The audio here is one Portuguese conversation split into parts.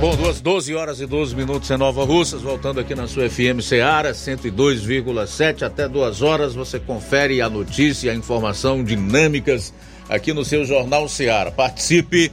Bom, duas 12 horas e 12 minutos em Nova Russas, voltando aqui na sua FM Seara, 102,7 até duas horas. Você confere a notícia a informação dinâmicas aqui no seu Jornal Seara. Participe,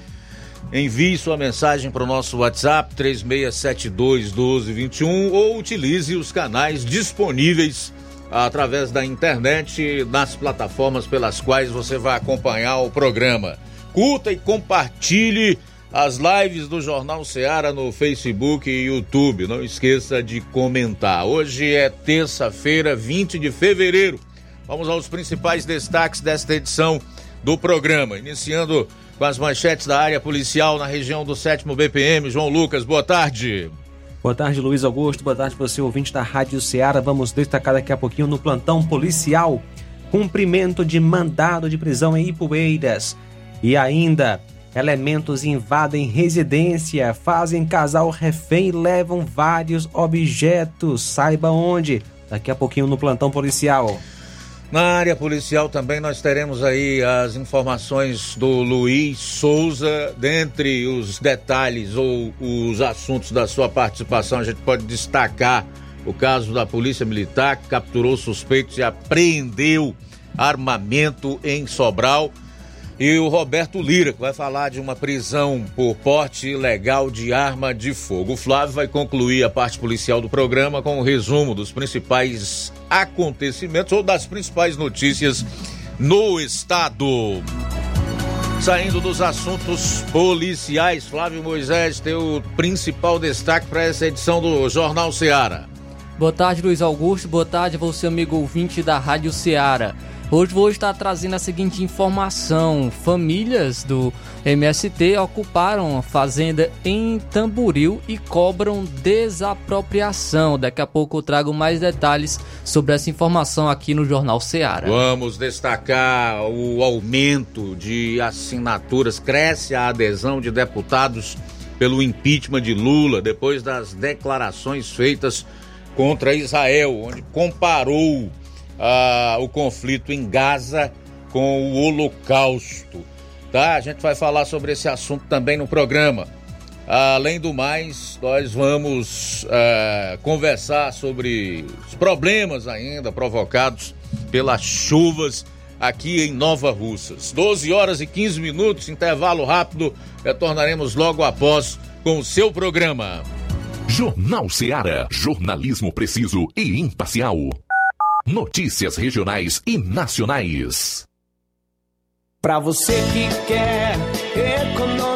envie sua mensagem para o nosso WhatsApp 3672 1221 ou utilize os canais disponíveis através da internet nas plataformas pelas quais você vai acompanhar o programa. Curta e compartilhe as lives do Jornal Seara no Facebook e YouTube. Não esqueça de comentar. Hoje é terça-feira, 20 de fevereiro. Vamos aos principais destaques desta edição do programa. Iniciando com as manchetes da área policial na região do 7 BPM. João Lucas, boa tarde. Boa tarde, Luiz Augusto. Boa tarde, você ouvinte da Rádio Ceará. Vamos destacar daqui a pouquinho no plantão policial. Cumprimento de mandado de prisão em Ipueiras. E ainda Elementos invadem residência, fazem casal refém e levam vários objetos. Saiba onde. Daqui a pouquinho no plantão policial. Na área policial também nós teremos aí as informações do Luiz Souza. Dentre os detalhes ou os assuntos da sua participação, a gente pode destacar o caso da Polícia Militar que capturou suspeitos e apreendeu armamento em Sobral e o Roberto Lira, que vai falar de uma prisão por porte ilegal de arma de fogo. O Flávio vai concluir a parte policial do programa com o um resumo dos principais acontecimentos ou das principais notícias no estado. Saindo dos assuntos policiais, Flávio Moisés tem o principal destaque para essa edição do Jornal Seara. Boa tarde, Luiz Augusto. Boa tarde, você, amigo ouvinte da Rádio Seara. Hoje vou estar trazendo a seguinte informação: famílias do MST ocuparam a fazenda em Tamburil e cobram desapropriação. Daqui a pouco eu trago mais detalhes sobre essa informação aqui no Jornal Ceará. Vamos destacar o aumento de assinaturas, cresce a adesão de deputados pelo impeachment de Lula depois das declarações feitas contra Israel, onde comparou ah, o conflito em Gaza com o Holocausto. Tá? A gente vai falar sobre esse assunto também no programa. Além do mais, nós vamos ah, conversar sobre os problemas ainda provocados pelas chuvas aqui em Nova Russas. 12 horas e 15 minutos, intervalo rápido. Retornaremos logo após com o seu programa. Jornal Seara. Jornalismo preciso e imparcial. Notícias regionais e nacionais. Para você que quer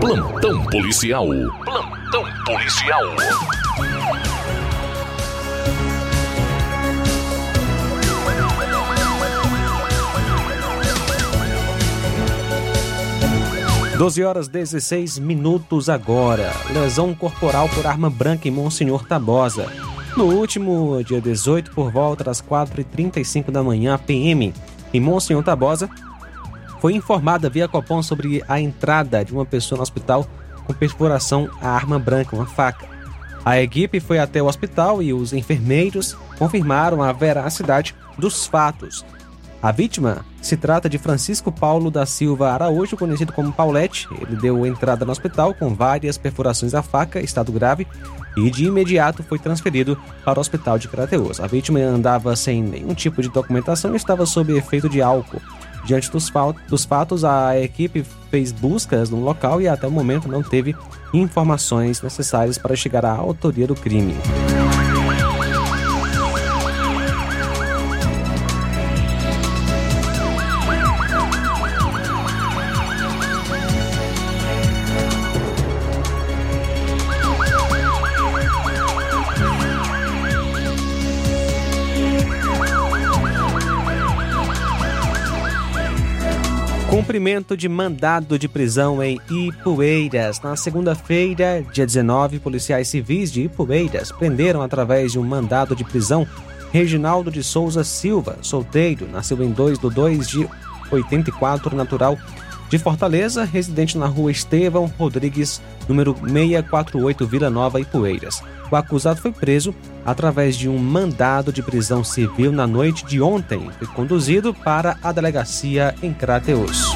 Plantão policial. Plantão policial. 12 horas 16 minutos agora. Lesão corporal por arma branca em Monsenhor Tabosa. No último dia 18, por volta das 4h35 da manhã, PM, em Monsenhor Tabosa, foi informada via Copom sobre a entrada de uma pessoa no hospital com perfuração à arma branca, uma faca. A equipe foi até o hospital e os enfermeiros confirmaram a veracidade dos fatos a vítima se trata de Francisco Paulo da Silva Araújo, conhecido como Paulette. Ele deu entrada no hospital com várias perfurações à faca, estado grave, e de imediato foi transferido para o hospital de Crateus. A vítima andava sem nenhum tipo de documentação e estava sob efeito de álcool. Diante dos, dos fatos, a equipe fez buscas no local e até o momento não teve informações necessárias para chegar à autoria do crime. Cumprimento de mandado de prisão em Ipueiras. Na segunda-feira, dia 19, policiais civis de Ipueiras prenderam através de um mandado de prisão Reginaldo de Souza Silva, solteiro, nasceu em 2 de 2 de 84, natural de Fortaleza, residente na rua Estevão Rodrigues, número 648, Vila Nova, Ipueiras. O acusado foi preso através de um mandado de prisão civil na noite de ontem e conduzido para a delegacia em Crateus.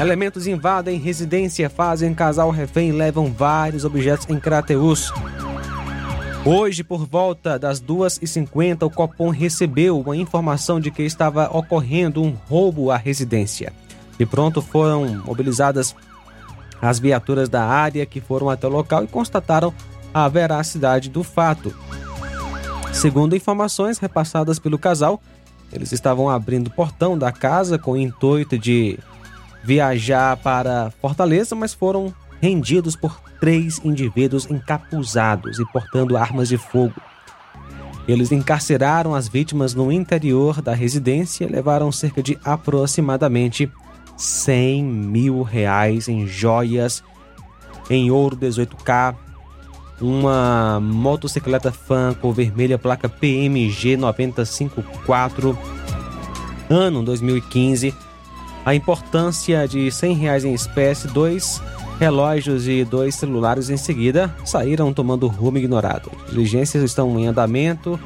Elementos invadem residência, fazem casal refém e levam vários objetos em Crateus. Hoje, por volta das 2h50, o Copom recebeu uma informação de que estava ocorrendo um roubo à residência. De pronto foram mobilizadas as viaturas da área que foram até o local e constataram a veracidade do fato. Segundo informações repassadas pelo casal, eles estavam abrindo o portão da casa com o intuito de viajar para Fortaleza, mas foram rendidos por três indivíduos encapuzados e portando armas de fogo. Eles encarceraram as vítimas no interior da residência e levaram cerca de aproximadamente 100 mil reais em joias, em ouro 18K, uma motocicleta fan cor vermelha, placa PMG 954, ano 2015. A importância de 100 reais em espécie, dois relógios e dois celulares em seguida saíram tomando rumo ignorado. Diligências estão em andamento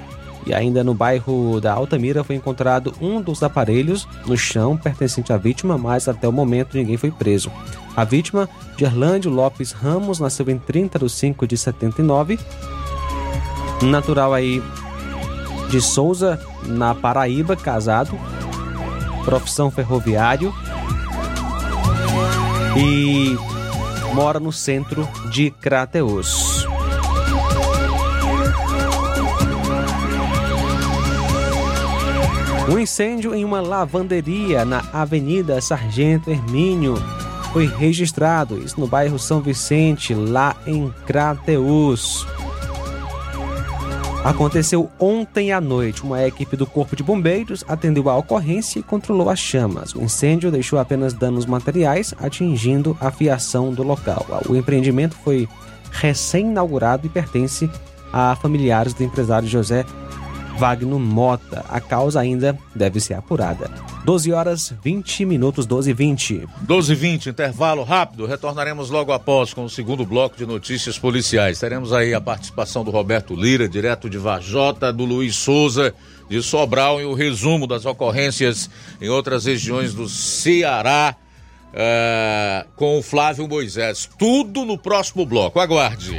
e ainda no bairro da Altamira foi encontrado um dos aparelhos no chão pertencente à vítima, mas até o momento ninguém foi preso. A vítima, Gerlândio Lopes Ramos, nasceu em 30 de 5 de 79, natural aí de Souza, na Paraíba, casado, profissão ferroviário e mora no centro de Crateus. Um incêndio em uma lavanderia na Avenida Sargento Hermínio foi registrado, isso no bairro São Vicente, lá em Crateus. Aconteceu ontem à noite. Uma equipe do Corpo de Bombeiros atendeu a ocorrência e controlou as chamas. O incêndio deixou apenas danos materiais, atingindo a fiação do local. O empreendimento foi recém-inaugurado e pertence a familiares do empresário José Wagner Mota. A causa ainda deve ser apurada. 12 horas 20 minutos, 12 e 20. 12 e 20, intervalo rápido. Retornaremos logo após com o segundo bloco de notícias policiais. Teremos aí a participação do Roberto Lira, direto de Vajota, do Luiz Souza, de Sobral, e o resumo das ocorrências em outras regiões do Ceará. Uh, com o Flávio Moisés. Tudo no próximo bloco. Aguarde.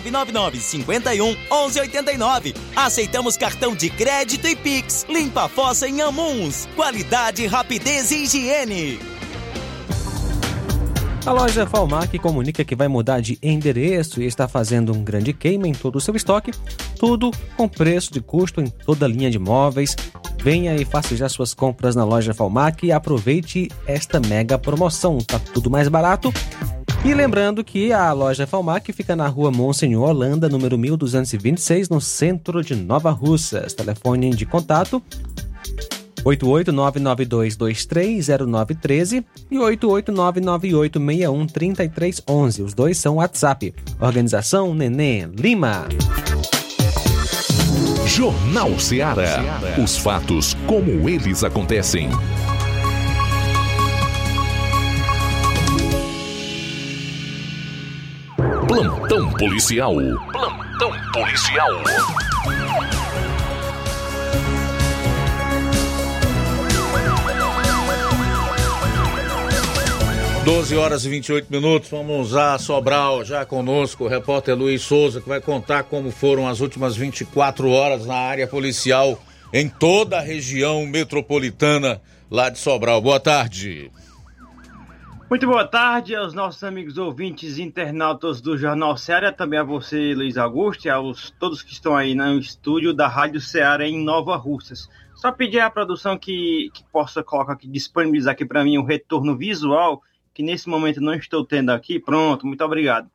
999 51 11 89. Aceitamos cartão de crédito e Pix. Limpa a fossa em Amuns. Qualidade, rapidez e higiene. A loja Falmac comunica que vai mudar de endereço e está fazendo um grande queima em todo o seu estoque, tudo com preço de custo em toda a linha de móveis. Venha e faça já suas compras na loja Falmac e aproveite esta mega promoção. Tá tudo mais barato E lembrando que a loja Falmac fica na rua Monsenhor Holanda, número 1226, no centro de Nova Russas. Telefone de contato 88992230913 e 88998613311. Os dois são WhatsApp. Organização Nenê Lima. Jornal Ceará. Os fatos como eles acontecem. Plantão policial. Plantão policial. 12 horas e 28 minutos, vamos a Sobral, já conosco o repórter Luiz Souza, que vai contar como foram as últimas 24 horas na área policial em toda a região metropolitana lá de Sobral. Boa tarde. Muito boa tarde aos nossos amigos ouvintes internautas do Jornal Ceará, também a você, Luiz Augusto, e aos todos que estão aí no estúdio da Rádio Ceará em Nova Russas. Só pedir à produção que, que possa colocar aqui, disponibilizar aqui para mim o retorno visual que nesse momento não estou tendo aqui. Pronto, muito obrigado.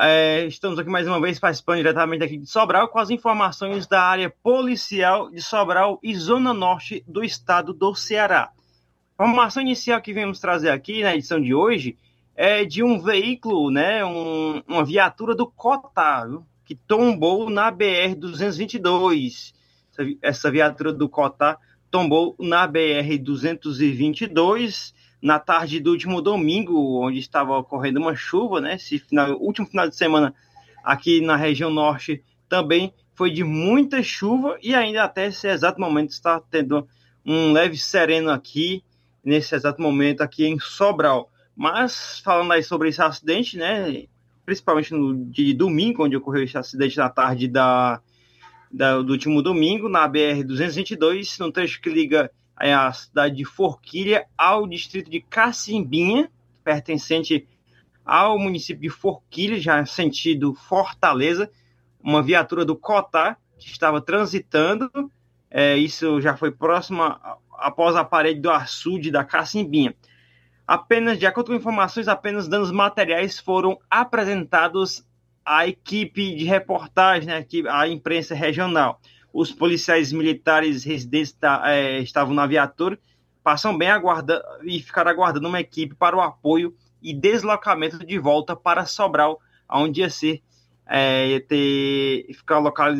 É, estamos aqui mais uma vez participando diretamente aqui de Sobral com as informações da área policial de Sobral e Zona Norte do estado do Ceará. Informação inicial que vamos trazer aqui na edição de hoje é de um veículo, né, um, uma viatura do Cotá, que tombou na BR-222. Essa viatura do Cotá tombou na BR-222 na tarde do último domingo, onde estava ocorrendo uma chuva, né? Esse final, último final de semana aqui na região norte também foi de muita chuva e ainda até esse exato momento está tendo um leve sereno aqui nesse exato momento aqui em Sobral. Mas falando aí sobre esse acidente, né? Principalmente no de domingo, onde ocorreu esse acidente na tarde da, da do último domingo, na BR 222, no trecho que liga é a cidade de Forquilha ao distrito de Cacimbinha, pertencente ao município de Forquilha, já sentido Fortaleza, uma viatura do Cotá que estava transitando, é, isso já foi próxima após a parede do açude da Cacimbinha. Apenas, de acordo com informações, apenas danos materiais foram apresentados à equipe de reportagem, né, à imprensa regional os policiais militares residentes é, estavam na viatura, passam bem aguardando e ficaram aguardando uma equipe para o apoio e deslocamento de volta para Sobral, onde ia ser é, ter, ficar local,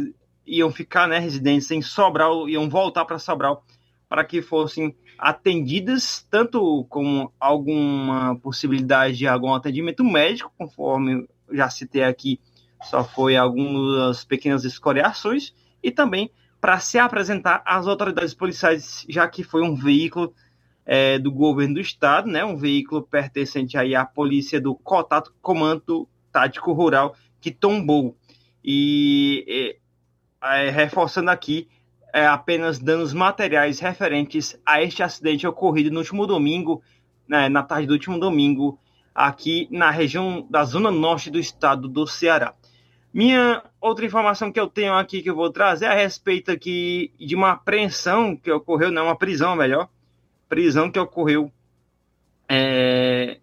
iam ficar né, residentes em Sobral, iam voltar para Sobral para que fossem atendidas, tanto com alguma possibilidade de algum atendimento médico, conforme já citei aqui, só foi algumas pequenas escoriações, e também para se apresentar às autoridades policiais, já que foi um veículo é, do governo do estado, né, um veículo pertencente aí à polícia do Cotato Comando Tático Rural que tombou. E é, reforçando aqui, é, apenas danos materiais referentes a este acidente ocorrido no último domingo, né, na tarde do último domingo, aqui na região da zona norte do estado do Ceará. Minha outra informação que eu tenho aqui que eu vou trazer é a respeito aqui de uma apreensão que ocorreu, não, uma prisão, melhor, prisão que ocorreu é,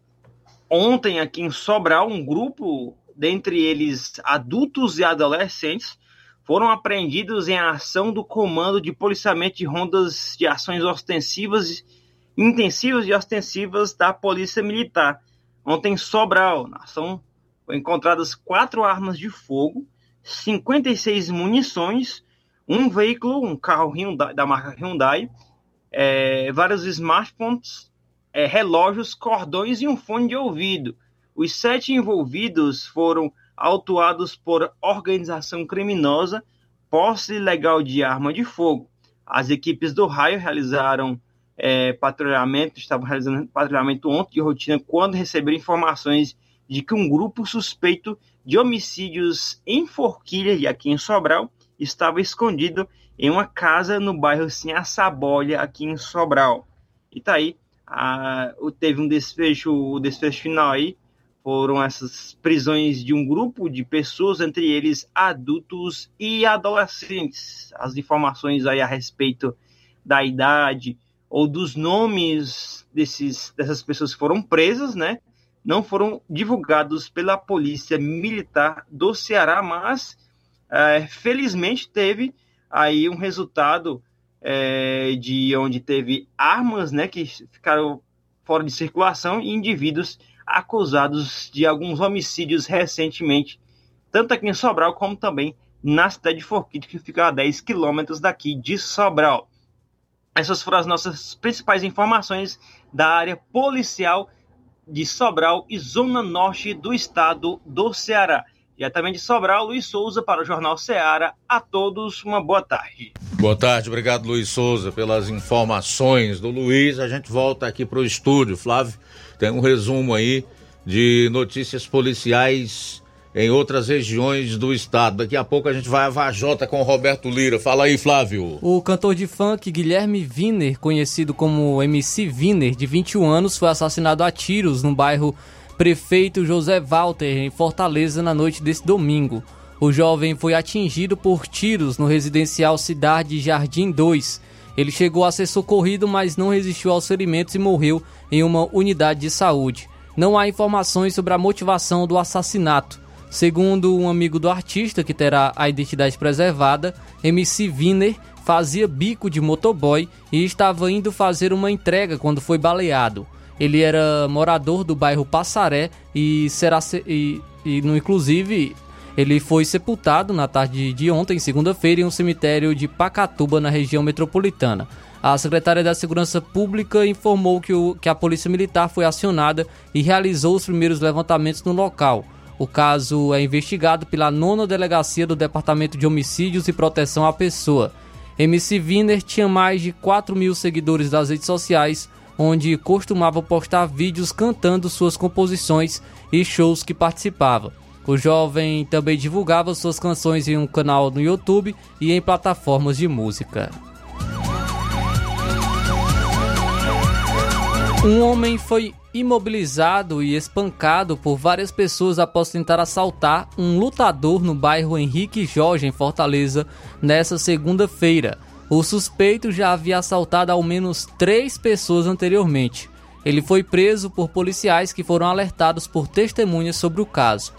ontem aqui em Sobral, um grupo, dentre eles adultos e adolescentes, foram apreendidos em ação do Comando de Policiamento de Rondas de Ações Ostensivas, Intensivas e Ostensivas da Polícia Militar. Ontem em Sobral, na ação foram encontradas quatro armas de fogo, 56 munições, um veículo, um carro Hyundai, da marca Hyundai, é, vários smartphones, é, relógios, cordões e um fone de ouvido. Os sete envolvidos foram autuados por organização criminosa, posse ilegal de arma de fogo. As equipes do raio realizaram é, patrulhamento, estavam realizando patrulhamento ontem de rotina quando receberam informações de que um grupo suspeito de homicídios em Forquilha e aqui em Sobral estava escondido em uma casa no bairro Sinhaçabolha, aqui em Sobral. E tá aí, a, teve um desfecho, o desfecho final aí, foram essas prisões de um grupo de pessoas, entre eles adultos e adolescentes. As informações aí a respeito da idade ou dos nomes desses, dessas pessoas que foram presas, né? não foram divulgados pela Polícia Militar do Ceará, mas é, felizmente teve aí um resultado é, de onde teve armas né, que ficaram fora de circulação e indivíduos acusados de alguns homicídios recentemente, tanto aqui em Sobral como também na cidade de Forquilha, que fica a 10 quilômetros daqui de Sobral. Essas foram as nossas principais informações da área policial de Sobral e Zona Norte do estado do Ceará. Diretamente de Sobral, Luiz Souza para o Jornal Ceará. A todos uma boa tarde. Boa tarde, obrigado Luiz Souza pelas informações do Luiz. A gente volta aqui para o estúdio. Flávio, tem um resumo aí de notícias policiais em outras regiões do estado. Daqui a pouco a gente vai a Vajota com o Roberto Lira. Fala aí, Flávio. O cantor de funk Guilherme Wiener, conhecido como MC Wiener, de 21 anos, foi assassinado a tiros no bairro Prefeito José Walter, em Fortaleza, na noite desse domingo. O jovem foi atingido por tiros no residencial Cidade Jardim 2. Ele chegou a ser socorrido, mas não resistiu aos ferimentos e morreu em uma unidade de saúde. Não há informações sobre a motivação do assassinato. Segundo um amigo do artista, que terá a identidade preservada, MC Wiener fazia bico de motoboy e estava indo fazer uma entrega quando foi baleado. Ele era morador do bairro Passaré e será e, e no inclusive ele foi sepultado na tarde de ontem, segunda-feira, em um cemitério de Pacatuba, na região metropolitana. A secretária da Segurança Pública informou que, o, que a Polícia Militar foi acionada e realizou os primeiros levantamentos no local. O caso é investigado pela nona delegacia do Departamento de Homicídios e Proteção à Pessoa. MC Wiener tinha mais de 4 mil seguidores das redes sociais, onde costumava postar vídeos cantando suas composições e shows que participava. O jovem também divulgava suas canções em um canal no YouTube e em plataformas de música. Um homem foi imobilizado e espancado por várias pessoas após tentar assaltar um lutador no bairro Henrique Jorge, em Fortaleza, nessa segunda-feira. O suspeito já havia assaltado ao menos três pessoas anteriormente. Ele foi preso por policiais que foram alertados por testemunhas sobre o caso.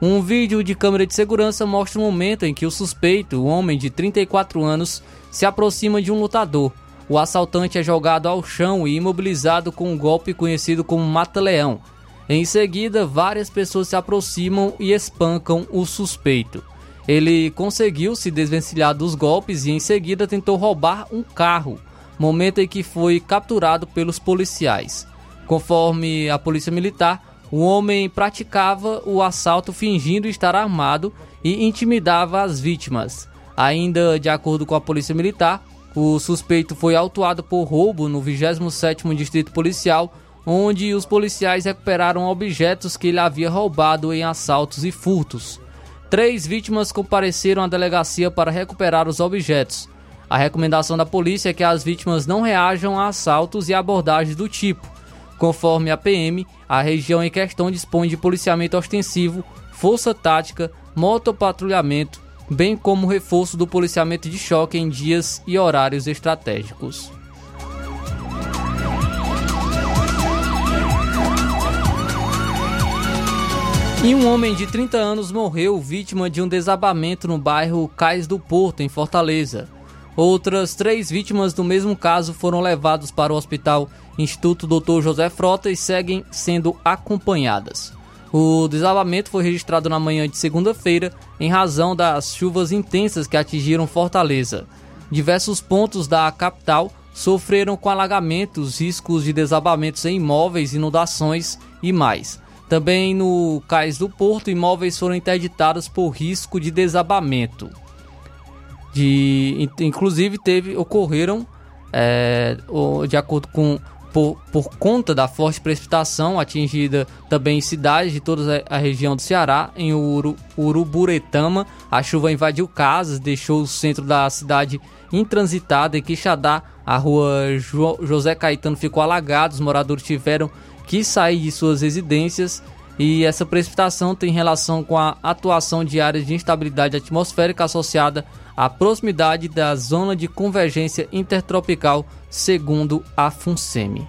Um vídeo de câmera de segurança mostra o momento em que o suspeito, um homem de 34 anos, se aproxima de um lutador. O assaltante é jogado ao chão e imobilizado com um golpe conhecido como mata-leão. Em seguida, várias pessoas se aproximam e espancam o suspeito. Ele conseguiu se desvencilhar dos golpes e em seguida tentou roubar um carro, momento em que foi capturado pelos policiais. Conforme a polícia militar, o homem praticava o assalto fingindo estar armado e intimidava as vítimas. Ainda de acordo com a polícia militar, o suspeito foi autuado por roubo no 27º Distrito Policial, onde os policiais recuperaram objetos que ele havia roubado em assaltos e furtos. Três vítimas compareceram à delegacia para recuperar os objetos. A recomendação da polícia é que as vítimas não reajam a assaltos e abordagens do tipo. Conforme a PM, a região em questão dispõe de policiamento ostensivo, força tática, motopatrulhamento, bem como reforço do policiamento de choque em dias e horários estratégicos. E um homem de 30 anos morreu vítima de um desabamento no bairro Cais do Porto, em Fortaleza. Outras três vítimas do mesmo caso foram levadas para o Hospital Instituto Dr. José Frota e seguem sendo acompanhadas. O desabamento foi registrado na manhã de segunda-feira em razão das chuvas intensas que atingiram Fortaleza. Diversos pontos da capital sofreram com alagamentos, riscos de desabamentos em imóveis, inundações e mais. Também no Cais do Porto, imóveis foram interditados por risco de desabamento. De, inclusive teve ocorreram é, de acordo com por, por conta da forte precipitação atingida também em cidades de toda a região do Ceará, em Uru, Uruburetama, a chuva invadiu casas, deixou o centro da cidade intransitado. Em Quixadá, a rua jo, José Caetano ficou alagada, os moradores tiveram que sair de suas residências e essa precipitação tem relação com a atuação de áreas de instabilidade atmosférica associada à proximidade da zona de convergência intertropical, segundo a FUNSEMI.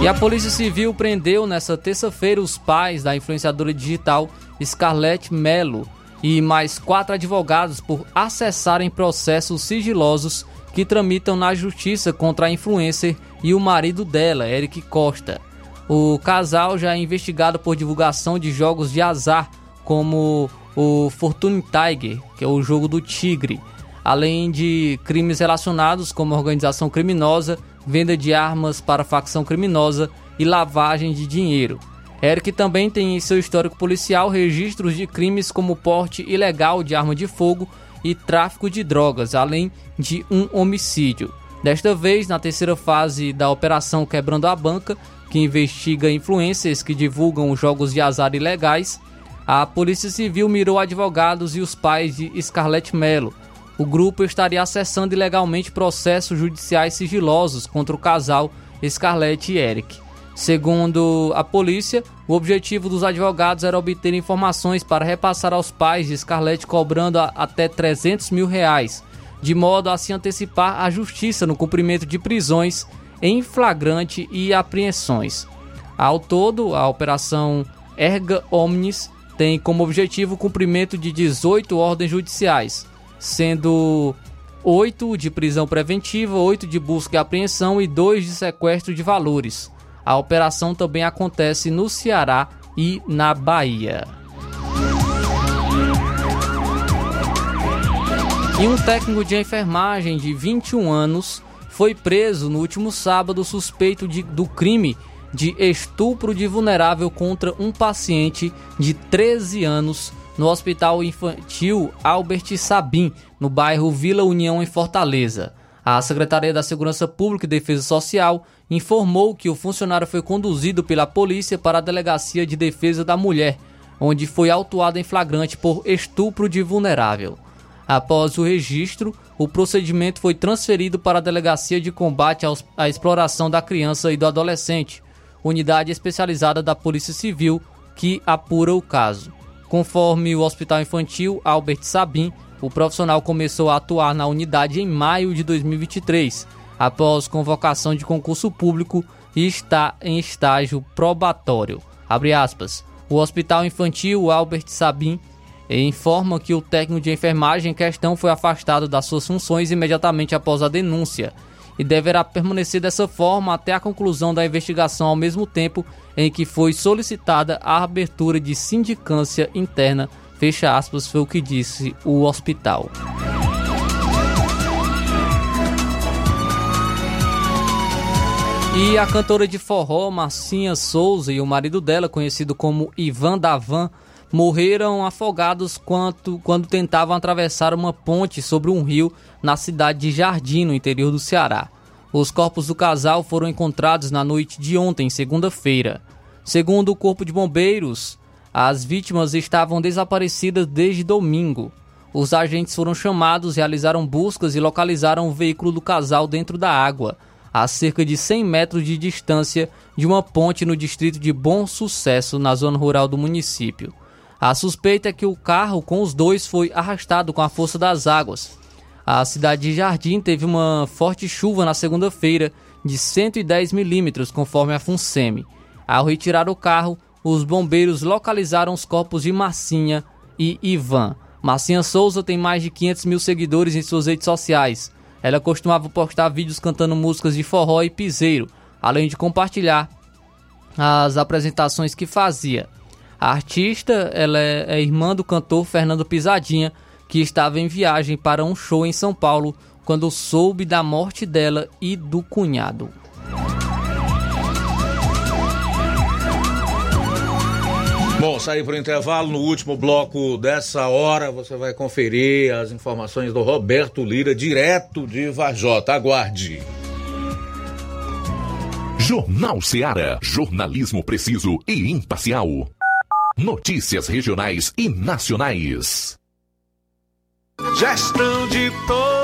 E a Polícia Civil prendeu nessa terça-feira os pais da influenciadora digital Scarlett Mello e mais quatro advogados por acessarem processos sigilosos que tramitam na justiça contra a influencer e o marido dela, Eric Costa. O casal já é investigado por divulgação de jogos de azar, como o Fortune Tiger, que é o jogo do tigre, além de crimes relacionados como organização criminosa, venda de armas para facção criminosa e lavagem de dinheiro. Eric também tem em seu histórico policial registros de crimes como porte ilegal de arma de fogo e tráfico de drogas, além de um homicídio. Desta vez, na terceira fase da Operação Quebrando a Banca, que investiga influências que divulgam jogos de azar ilegais, a Polícia Civil mirou advogados e os pais de Scarlett Mello. O grupo estaria acessando ilegalmente processos judiciais sigilosos contra o casal Scarlett e Eric. Segundo a polícia, o objetivo dos advogados era obter informações para repassar aos pais de Scarlett cobrando até 300 mil reais, de modo a se antecipar a justiça no cumprimento de prisões em flagrante e apreensões. Ao todo, a operação Erga Omnis tem como objetivo o cumprimento de 18 ordens judiciais, sendo 8 de prisão preventiva, 8 de busca e apreensão e 2 de sequestro de valores. A operação também acontece no Ceará e na Bahia. E um técnico de enfermagem de 21 anos foi preso no último sábado suspeito de, do crime de estupro de vulnerável contra um paciente de 13 anos no Hospital Infantil Albert Sabin, no bairro Vila União, em Fortaleza. A Secretaria da Segurança Pública e Defesa Social informou que o funcionário foi conduzido pela polícia para a Delegacia de Defesa da Mulher, onde foi autuado em flagrante por estupro de vulnerável. Após o registro, o procedimento foi transferido para a Delegacia de Combate à Exploração da Criança e do Adolescente, unidade especializada da Polícia Civil que apura o caso. Conforme o Hospital Infantil Albert Sabin, o profissional começou a atuar na unidade em maio de 2023, após convocação de concurso público e está em estágio probatório. O Hospital Infantil Albert Sabin informa que o técnico de enfermagem em questão foi afastado das suas funções imediatamente após a denúncia e deverá permanecer dessa forma até a conclusão da investigação, ao mesmo tempo em que foi solicitada a abertura de sindicância interna Fecha aspas, foi o que disse o hospital. E a cantora de forró Marcinha Souza e o marido dela, conhecido como Ivan Davan, morreram afogados quando, quando tentavam atravessar uma ponte sobre um rio na cidade de Jardim, no interior do Ceará. Os corpos do casal foram encontrados na noite de ontem, segunda-feira. Segundo o Corpo de Bombeiros, as vítimas estavam desaparecidas desde domingo. Os agentes foram chamados, realizaram buscas e localizaram o veículo do casal dentro da água, a cerca de 100 metros de distância de uma ponte no distrito de Bom Sucesso, na zona rural do município. A suspeita é que o carro com os dois foi arrastado com a força das águas. A cidade de Jardim teve uma forte chuva na segunda-feira de 110 milímetros, conforme a FUNSEMI. Ao retirar o carro, os bombeiros localizaram os corpos de Marcinha e Ivan. Marcinha Souza tem mais de 500 mil seguidores em suas redes sociais. Ela costumava postar vídeos cantando músicas de forró e piseiro, além de compartilhar as apresentações que fazia. A artista ela é, é irmã do cantor Fernando Pisadinha, que estava em viagem para um show em São Paulo quando soube da morte dela e do cunhado. Bom, sair para o intervalo. No último bloco dessa hora, você vai conferir as informações do Roberto Lira, direto de Vajota. Aguarde. Jornal Seara. Jornalismo preciso e imparcial. Notícias regionais e nacionais. Gestão de todos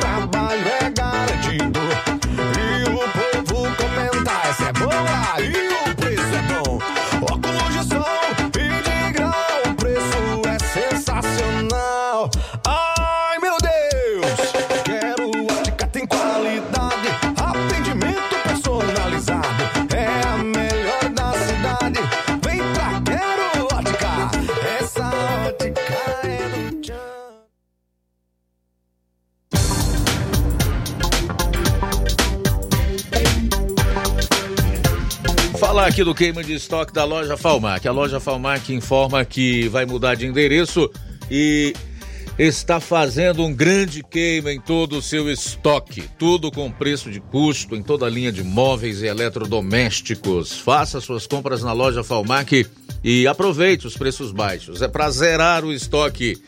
Trabalho é garantido. E o povo comenta, essa é boa Falar aqui do queima de estoque da loja Falmac. A loja Falmac informa que vai mudar de endereço e está fazendo um grande queima em todo o seu estoque. Tudo com preço de custo em toda a linha de móveis e eletrodomésticos. Faça suas compras na loja Falmac e aproveite os preços baixos. É para zerar o estoque.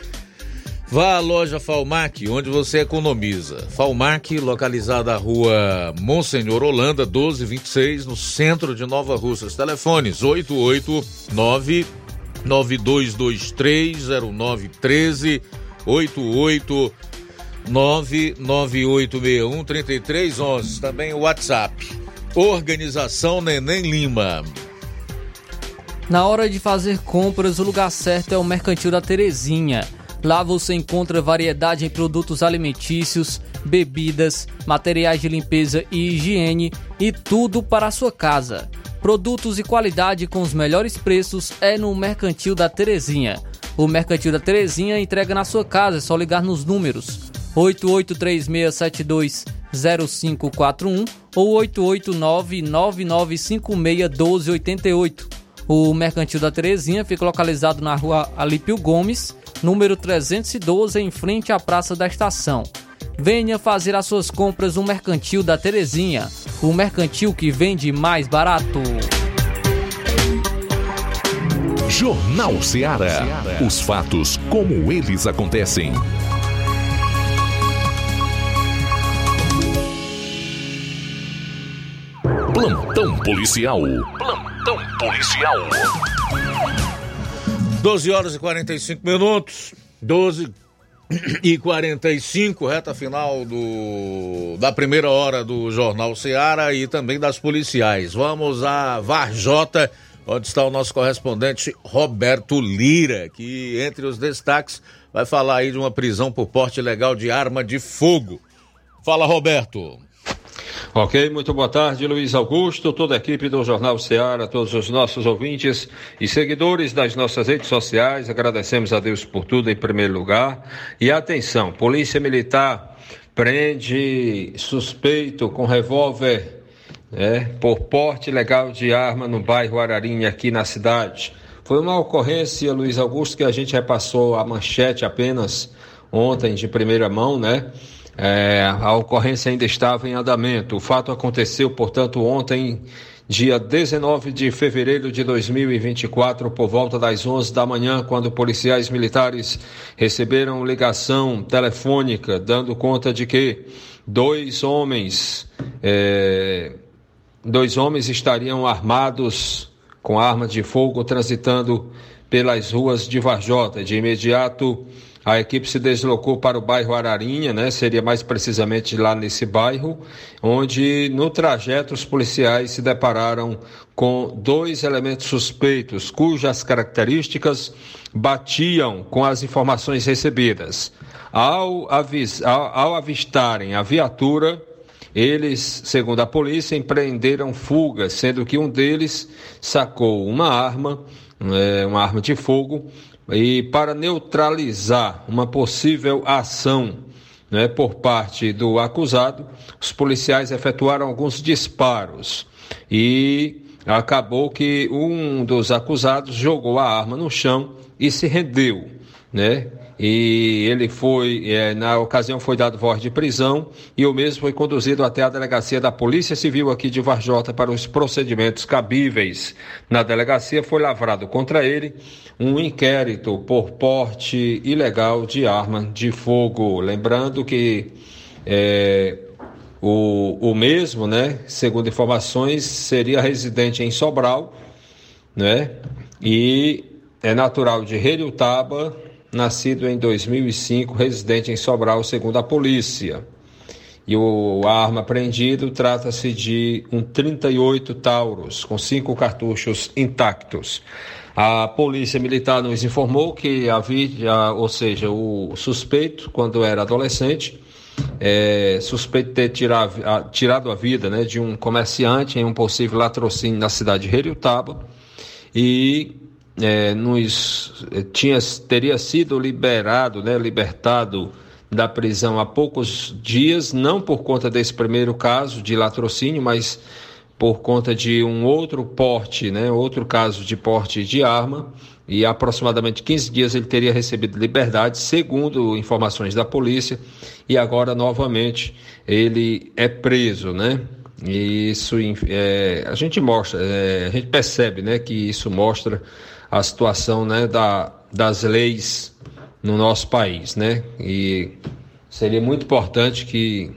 Vá à loja Falmac, onde você economiza. Falmac, localizada na rua Monsenhor Holanda, 1226, no centro de Nova Russas. Telefones 889 92230913 88 99861 3311. Também o WhatsApp. Organização Neném Lima. Na hora de fazer compras, o lugar certo é o Mercantil da Terezinha. Lá você encontra variedade em produtos alimentícios, bebidas, materiais de limpeza e higiene e tudo para a sua casa. Produtos e qualidade com os melhores preços é no Mercantil da Terezinha. O Mercantil da Terezinha entrega na sua casa, é só ligar nos números 8836720541 ou 88999561288. O Mercantil da Terezinha fica localizado na rua Alípio Gomes, número 312, em frente à Praça da Estação. Venha fazer as suas compras no Mercantil da Terezinha, o mercantil que vende mais barato. Jornal Ceará. Os fatos como eles acontecem. Plantão policial. Plantão policial. 12 horas e 45 minutos. 12 e 45, reta final do, da primeira hora do Jornal Seara e também das policiais. Vamos a Varjota, onde está o nosso correspondente Roberto Lira, que entre os destaques vai falar aí de uma prisão por porte ilegal de arma de fogo. Fala, Roberto. Ok, muito boa tarde, Luiz Augusto, toda a equipe do Jornal Ceará, todos os nossos ouvintes e seguidores das nossas redes sociais. Agradecemos a Deus por tudo em primeiro lugar. E atenção, Polícia Militar prende suspeito com revólver né, por porte ilegal de arma no bairro Ararinha, aqui na cidade. Foi uma ocorrência, Luiz Augusto, que a gente repassou a manchete apenas ontem de primeira mão, né? É, a ocorrência ainda estava em andamento. O fato aconteceu, portanto, ontem, dia 19 de fevereiro de 2024, por volta das 11 da manhã, quando policiais militares receberam ligação telefônica dando conta de que dois homens, é, dois homens estariam armados com armas de fogo transitando pelas ruas de Varjota. De imediato, A equipe se deslocou para o bairro Ararinha, né? Seria mais precisamente lá nesse bairro, onde no trajeto os policiais se depararam com dois elementos suspeitos, cujas características batiam com as informações recebidas. Ao, avis, ao, ao avistarem a viatura, eles, segundo a polícia, empreenderam fuga, sendo que um deles sacou uma arma, é, uma arma de fogo, e para neutralizar uma possível ação né, por parte do acusado, os policiais efetuaram alguns disparos e acabou que um dos acusados jogou a arma no chão e se rendeu, né? E ele foi, é, na ocasião, foi dado voz de prisão e o mesmo foi conduzido até a delegacia da Polícia Civil aqui de Varjota para os procedimentos cabíveis. Na delegacia foi lavrado contra ele um inquérito por porte ilegal de arma de fogo. Lembrando que é, o, o mesmo, né, segundo informações, seria residente em Sobral, né, e é natural de Heriutaba, nascido em 2005, residente em Sobral, segundo a polícia. E o, arma apreendida trata-se de um 38 Taurus, com cinco cartuchos intactos. A polícia militar nos informou que havia, ou seja, o suspeito, quando era adolescente, é, suspeito de ter tirado a, tirado a vida né, de um comerciante em um possível latrocínio na cidade de Heriutaba e é, nos, tinha, teria sido liberado, né, libertado da prisão há poucos dias, não por conta desse primeiro caso de latrocínio, mas por conta de um outro porte, né, outro caso de porte de arma, e aproximadamente 15 dias ele teria recebido liberdade, segundo informações da polícia, e agora novamente ele é preso, né? E isso é, a gente mostra, é, a gente percebe, né, que isso mostra a situação, né, da, das leis no nosso país, né? E seria muito importante que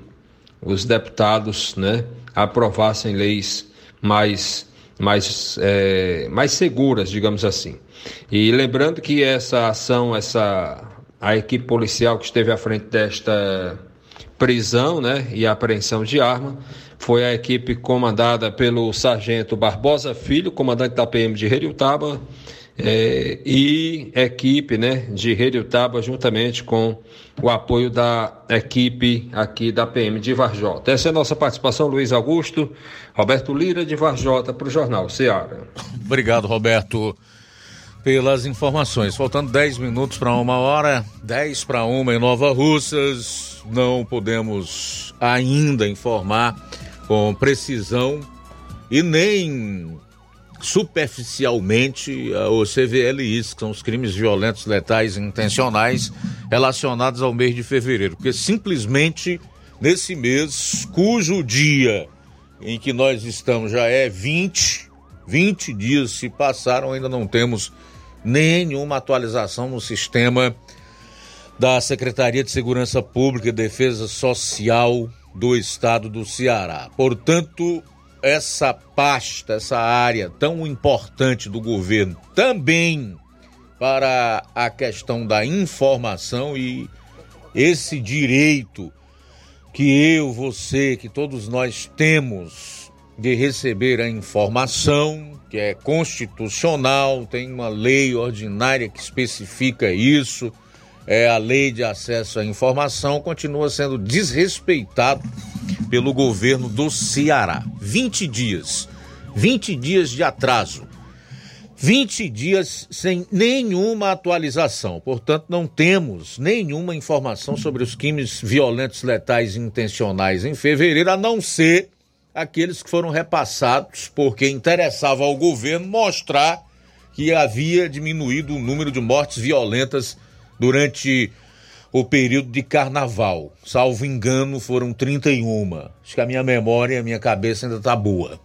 os deputados, né, aprovassem leis mais, mais, é, mais seguras, digamos assim. E lembrando que essa ação, essa a equipe policial que esteve à frente desta prisão, né, e apreensão de arma, foi a equipe comandada pelo sargento Barbosa Filho, comandante da PM de Heriutaba, é, e equipe né, de Taba juntamente com o apoio da equipe aqui da PM de Varjota. Essa é a nossa participação, Luiz Augusto, Roberto Lira de Varjota, para o Jornal Ceará. Obrigado, Roberto, pelas informações. Faltando 10 minutos para uma hora, 10 para uma em Nova Russas, não podemos ainda informar com precisão e nem superficialmente uh, o CVLIs, que são os crimes violentos, letais e intencionais relacionados ao mês de fevereiro, porque simplesmente nesse mês, cujo dia em que nós estamos já é 20, 20 dias se passaram, ainda não temos nenhuma atualização no sistema da Secretaria de Segurança Pública e Defesa Social do Estado do Ceará. Portanto, essa pasta, essa área tão importante do governo também para a questão da informação e esse direito que eu, você, que todos nós temos de receber a informação, que é constitucional, tem uma lei ordinária que especifica isso, é a lei de acesso à informação, continua sendo desrespeitado pelo governo do Ceará. 20 dias. 20 dias de atraso. 20 dias sem nenhuma atualização. Portanto, não temos nenhuma informação sobre os crimes violentos, letais e intencionais em fevereiro, a não ser aqueles que foram repassados porque interessava ao governo mostrar que havia diminuído o número de mortes violentas durante o período de carnaval. Salvo engano, foram 31. Acho que a minha memória, a minha cabeça ainda está boa.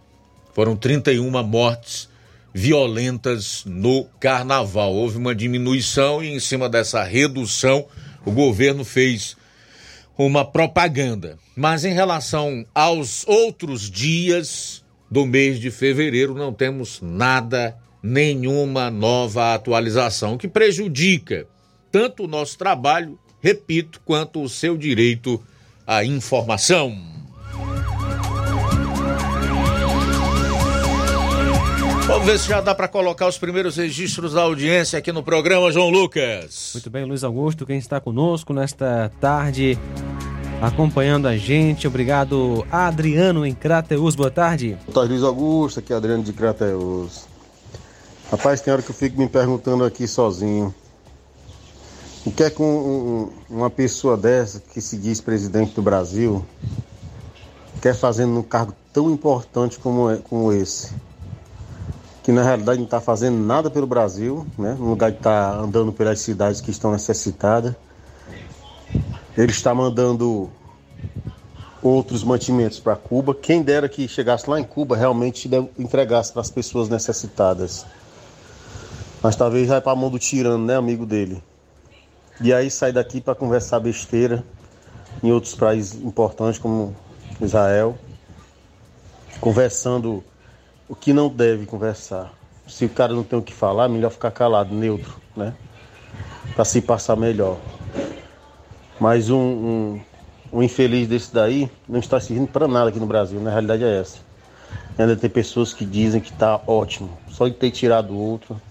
Foram 31 mortes violentas no carnaval. Houve uma diminuição e, em cima dessa redução, o governo fez uma propaganda. Mas em relação aos outros dias do mês de fevereiro, não temos nada, nenhuma nova atualização, que prejudica tanto o nosso trabalho, repito, quanto o seu direito à informação. Vamos ver se já dá para colocar os primeiros registros da audiência aqui no programa, João Lucas. Muito bem, Luiz Augusto, quem está conosco nesta tarde, acompanhando a gente. Obrigado, Adriano em Crateus. Boa tarde. Boa tarde, Luiz Augusto. Aqui é Adriano de Crateus. Rapaz, tem hora que eu fico me perguntando aqui sozinho. O que é que um, um, uma pessoa dessa, que se diz presidente do Brasil, quer fazer num cargo tão importante como, é, como esse? Que na realidade não está fazendo nada pelo Brasil, né? no lugar de estar tá andando pelas cidades que estão necessitadas. Ele está mandando outros mantimentos para Cuba. Quem dera que chegasse lá em Cuba realmente entregasse para as pessoas necessitadas. Mas talvez vai para a mão do tirano, né, amigo dele. E aí sai daqui para conversar besteira em outros países importantes como Israel, conversando o que não deve conversar. Se o cara não tem o que falar, melhor ficar calado, neutro, né? Para se passar melhor. Mas um, um, um, infeliz desse daí não está servindo para nada aqui no Brasil, na realidade é essa. Ainda tem pessoas que dizem que está ótimo, só de ter tirado outro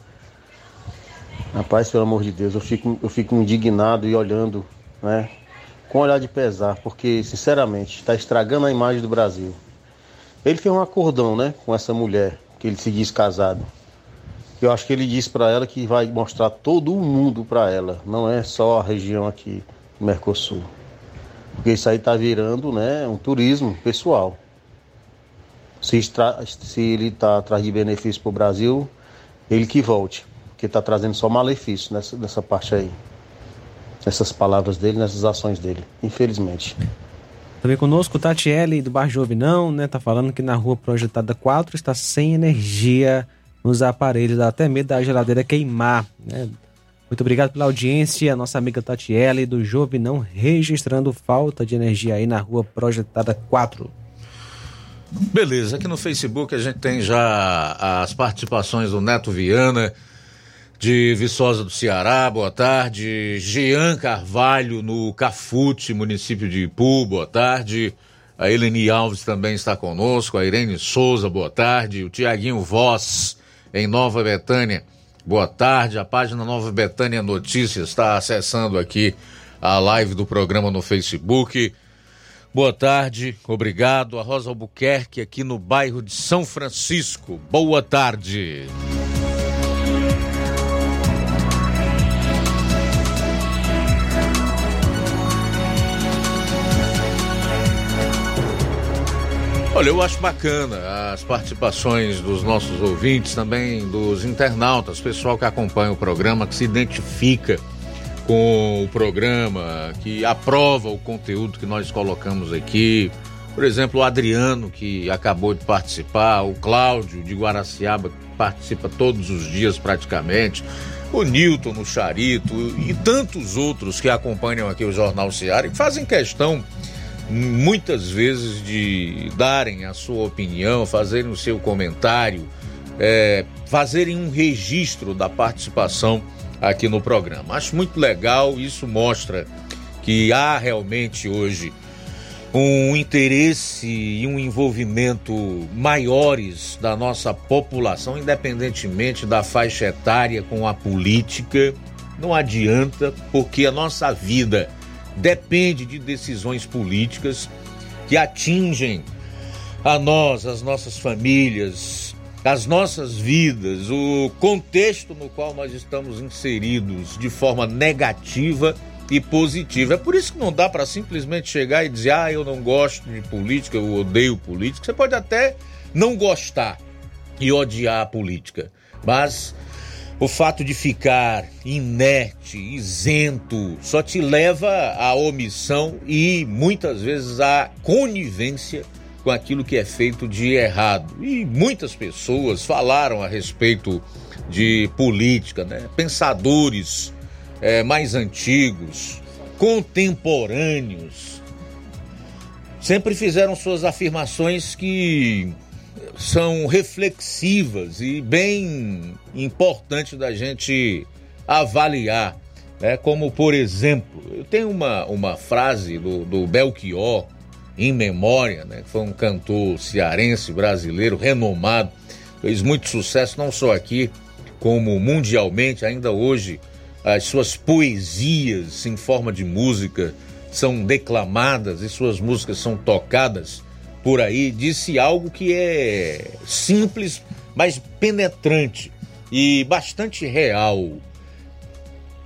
Rapaz, pelo amor de Deus, eu fico, eu fico indignado e olhando, né? Com um olhar de pesar, porque, sinceramente, está estragando a imagem do Brasil. Ele fez um acordão, né? Com essa mulher, que ele se diz casado. Eu acho que ele disse para ela que vai mostrar todo o mundo para ela, não é só a região aqui do Mercosul. Porque isso aí está virando né, um turismo pessoal. Se, se ele está atrás de benefício para o Brasil, ele que volte que está trazendo só malefício nessa, nessa parte aí. Nessas palavras dele, nessas ações dele, infelizmente. Também conosco o Tatiele do Bar Jovinão, né? Tá falando que na rua projetada 4 está sem energia nos aparelhos, dá até medo da geladeira queimar, né? Muito obrigado pela audiência, a nossa amiga Tatiele do Jovinão registrando falta de energia aí na rua projetada 4. Beleza, aqui no Facebook a gente tem já as participações do Neto Viana, de Viçosa do Ceará, boa tarde. Jean Carvalho, no Cafute, município de Ipu, boa tarde. A Eleni Alves também está conosco. A Irene Souza, boa tarde. O Tiaguinho Voz, em Nova Betânia, boa tarde. A página Nova Betânia Notícias está acessando aqui a live do programa no Facebook. Boa tarde, obrigado. A Rosa Albuquerque, aqui no bairro de São Francisco. Boa tarde. Olha, eu acho bacana as participações dos nossos ouvintes, também dos internautas, pessoal que acompanha o programa, que se identifica com o programa, que aprova o conteúdo que nós colocamos aqui. Por exemplo, o Adriano, que acabou de participar, o Cláudio de Guaraciaba, que participa todos os dias praticamente, o Newton no Charito e tantos outros que acompanham aqui o Jornal Seara e fazem questão muitas vezes de darem a sua opinião, fazerem o seu comentário, é, fazerem um registro da participação aqui no programa. Acho muito legal, isso mostra que há realmente hoje um interesse e um envolvimento maiores da nossa população, independentemente da faixa etária com a política. Não adianta, porque a nossa vida depende de decisões políticas que atingem a nós, as nossas famílias, as nossas vidas, o contexto no qual nós estamos inseridos de forma negativa e positiva. É por isso que não dá para simplesmente chegar e dizer: "Ah, eu não gosto de política, eu odeio política". Você pode até não gostar e odiar a política, mas o fato de ficar inerte, isento, só te leva à omissão e muitas vezes à conivência com aquilo que é feito de errado. E muitas pessoas falaram a respeito de política, né? pensadores é, mais antigos, contemporâneos, sempre fizeram suas afirmações que são reflexivas e bem importante da gente avaliar né? como por exemplo, eu tenho uma, uma frase do, do Belchior, em memória, né? que foi um cantor cearense brasileiro renomado, fez muito sucesso não só aqui, como mundialmente, ainda hoje as suas poesias em forma de música são declamadas e suas músicas são tocadas por aí, disse algo que é simples, mas penetrante e bastante real.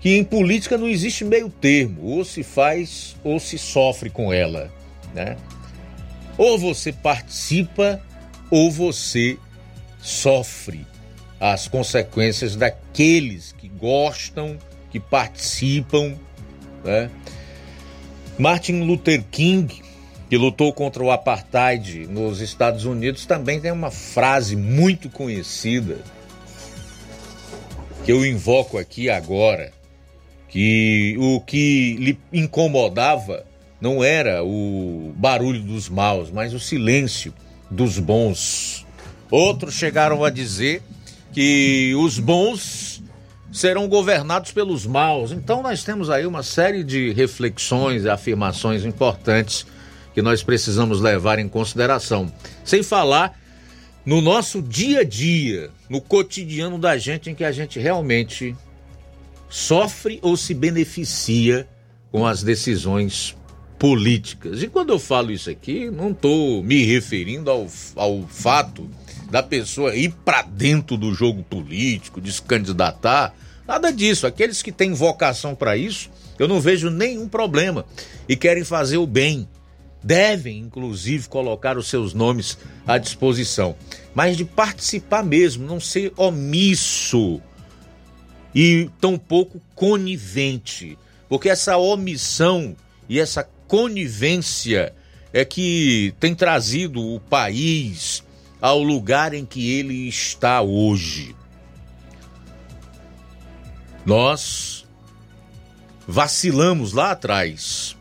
Que em política não existe meio termo, ou se faz ou se sofre com ela, né? Ou você participa ou você sofre as consequências daqueles que gostam, que participam, né? Martin Luther King, que lutou contra o apartheid nos Estados Unidos, também tem uma frase muito conhecida que eu invoco aqui agora, que o que lhe incomodava não era o barulho dos maus, mas o silêncio dos bons. Outros chegaram a dizer que os bons serão governados pelos maus. Então nós temos aí uma série de reflexões e afirmações importantes que nós precisamos levar em consideração. Sem falar no nosso dia a dia, no cotidiano da gente, em que a gente realmente sofre ou se beneficia com as decisões políticas. E quando eu falo isso aqui, não estou me referindo ao, ao fato da pessoa ir para dentro do jogo político, de se candidatar, nada disso. Aqueles que têm vocação para isso, eu não vejo nenhum problema e querem fazer o bem. Devem, inclusive, colocar os seus nomes à disposição. Mas de participar mesmo, não ser omisso e tampouco conivente. Porque essa omissão e essa conivência é que tem trazido o país ao lugar em que ele está hoje. Nós vacilamos lá atrás,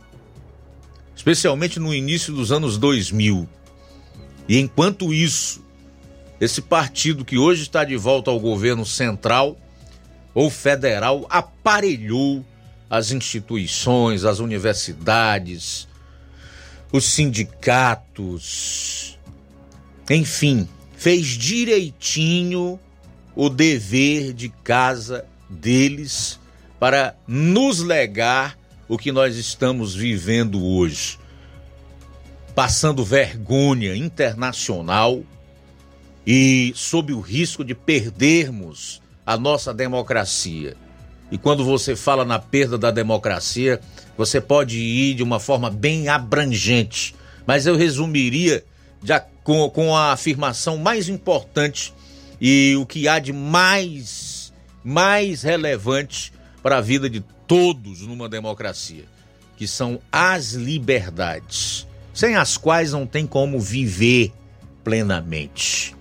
especialmente no início dos anos 2000. E enquanto isso, esse partido que hoje está de volta ao governo central ou federal aparelhou as instituições, as universidades, os sindicatos, enfim, fez direitinho o dever de casa deles para nos legar o que nós estamos vivendo hoje. Passando vergonha internacional e sob o risco de perdermos a nossa democracia. E quando você fala na perda da democracia, você pode ir de uma forma bem abrangente, mas eu resumiria de, com, com a afirmação mais importante e o que há de mais, mais relevante para a vida de todos numa democracia, que são as liberdades, sem as quais não tem como viver plenamente.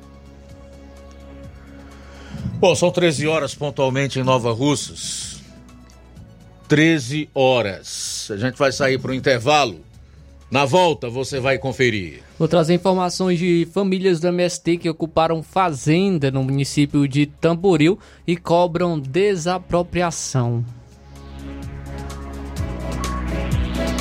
Bom, são 13 horas pontualmente em Nova Russas. 13 horas. A gente vai sair para o intervalo. Na volta você vai conferir. Vou trazer informações de famílias do MST que ocuparam fazenda no município de Tamboril e cobram desapropriação.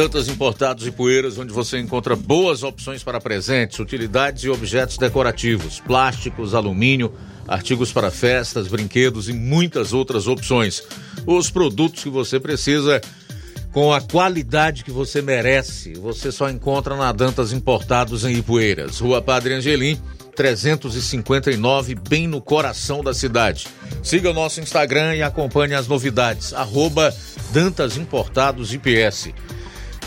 Dantas Importados e Poeiras, onde você encontra boas opções para presentes, utilidades e objetos decorativos, plásticos, alumínio, artigos para festas, brinquedos e muitas outras opções. Os produtos que você precisa com a qualidade que você merece, você só encontra na Dantas Importados em Ipueiras, Rua Padre Angelim, 359, bem no coração da cidade. Siga o nosso Instagram e acompanhe as novidades. Arroba Dantas Importados IPS.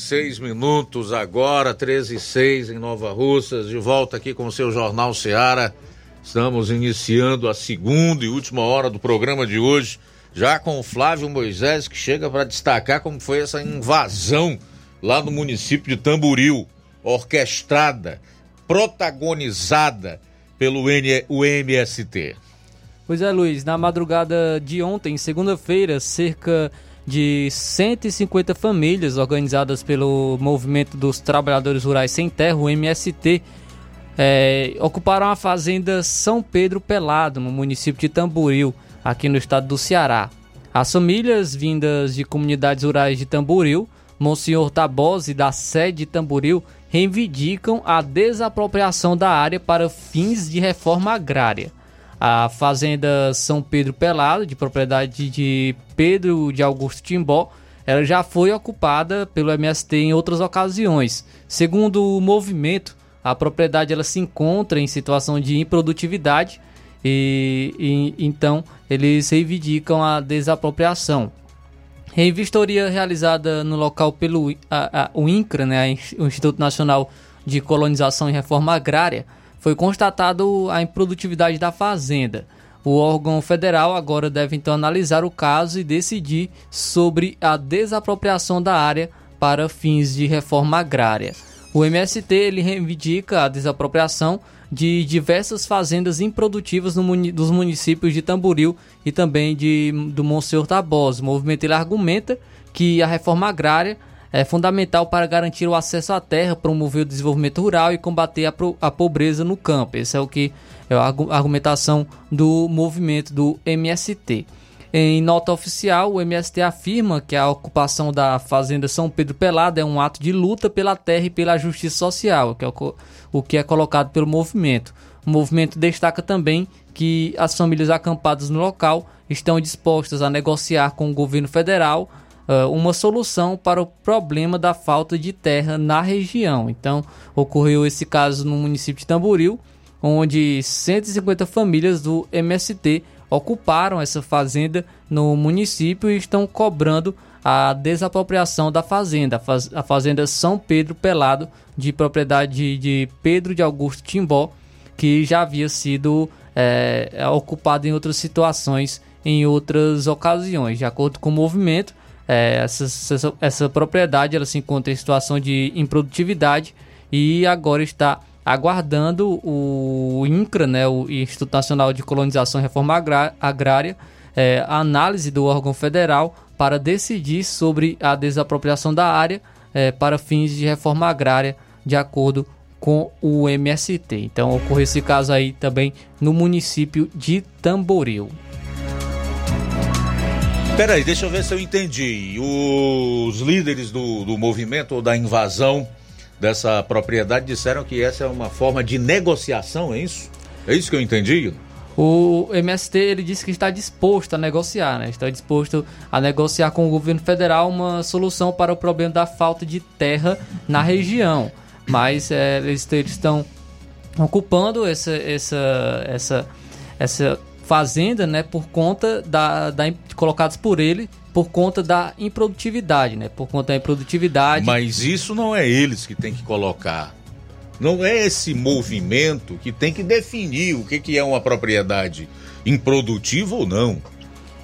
seis minutos agora, 13 e seis em Nova Russas, de volta aqui com o seu Jornal Seara. Estamos iniciando a segunda e última hora do programa de hoje, já com o Flávio Moisés, que chega para destacar como foi essa invasão lá no município de Tamboril, orquestrada, protagonizada pelo MST. Pois é, Luiz, na madrugada de ontem, segunda-feira, cerca de 150 famílias organizadas pelo Movimento dos Trabalhadores Rurais Sem Terra, o MST, é, ocuparam a fazenda São Pedro Pelado, no município de Tamboril, aqui no estado do Ceará. As famílias vindas de comunidades rurais de Tamboril, Monsenhor Tabosi, da sede de Tamboril, reivindicam a desapropriação da área para fins de reforma agrária. A fazenda São Pedro Pelado, de propriedade de Pedro de Augusto Timbó, ela já foi ocupada pelo MST em outras ocasiões. Segundo o movimento, a propriedade ela se encontra em situação de improdutividade e, e então eles reivindicam a desapropriação. Em vistoria realizada no local pelo a, a, o INCRA, né, o Instituto Nacional de Colonização e Reforma Agrária, foi constatado a improdutividade da fazenda. O órgão federal agora deve então analisar o caso e decidir sobre a desapropriação da área para fins de reforma agrária. O MST ele reivindica a desapropriação de diversas fazendas improdutivas no muni dos municípios de Tamboril e também de, do Monsenhor Tabosa. O movimento ele argumenta que a reforma agrária é fundamental para garantir o acesso à terra, promover o desenvolvimento rural e combater a, a pobreza no campo. Esse é o que é a argumentação do movimento do MST. Em nota oficial, o MST afirma que a ocupação da Fazenda São Pedro Pelado é um ato de luta pela terra e pela justiça social, que é o, o que é colocado pelo movimento. O movimento destaca também que as famílias acampadas no local estão dispostas a negociar com o governo federal uh, uma solução para o problema da falta de terra na região. Então, ocorreu esse caso no município de Tamboril, onde 150 famílias do MST ocuparam essa fazenda no município e estão cobrando a desapropriação da fazenda, a fazenda São Pedro Pelado, de propriedade de Pedro de Augusto Timbó, que já havia sido é, ocupada em outras situações, em outras ocasiões. De acordo com o movimento, é, essa, essa, essa propriedade ela se encontra em situação de improdutividade e agora está aguardando o INCRA, né, o Instituto Nacional de Colonização e Reforma Agrária, é, a análise do órgão federal para decidir sobre a desapropriação da área é, para fins de reforma agrária, de acordo com o MST. Então ocorreu esse caso aí também no município de Tamboril. Peraí, deixa eu ver se eu entendi. Os líderes do, do movimento ou da invasão dessa propriedade disseram que essa é uma forma de negociação, é isso? É isso que eu entendi? O MST ele disse que está disposto a negociar, né? Está disposto a negociar com o governo federal uma solução para o problema da falta de terra na região. Mas é, eles, eles estão ocupando essa, essa, essa, essa fazenda, né, por conta da, da colocados por ele por conta da improdutividade, né? Por conta da improdutividade. Mas isso não é eles que tem que colocar. Não é esse movimento que tem que definir o que, que é uma propriedade improdutiva ou não.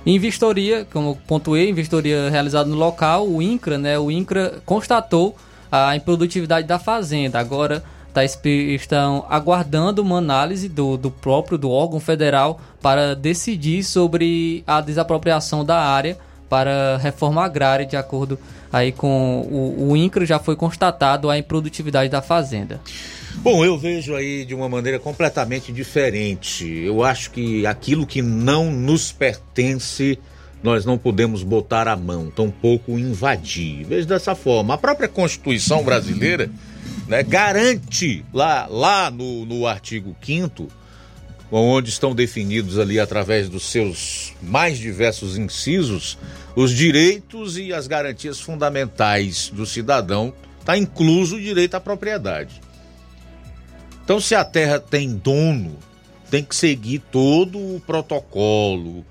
Em vistoria, como pontuei, em vistoria realizada no local, o INCRA, né? O INCRA constatou a improdutividade da fazenda. Agora tá, estão aguardando uma análise do, do próprio do órgão federal para decidir sobre a desapropriação da área para reforma agrária, de acordo aí com o, o INCRA, já foi constatado a improdutividade da fazenda. Bom, eu vejo aí de uma maneira completamente diferente. Eu acho que aquilo que não nos pertence, nós não podemos botar a mão, tampouco invadir. Vejo dessa forma. A própria Constituição brasileira né, garante lá, lá no, no artigo 5 onde estão definidos ali através dos seus mais diversos incisos os direitos e as garantias fundamentais do cidadão, está incluso o direito à propriedade. Então, se a terra tem dono, tem que seguir todo o protocolo,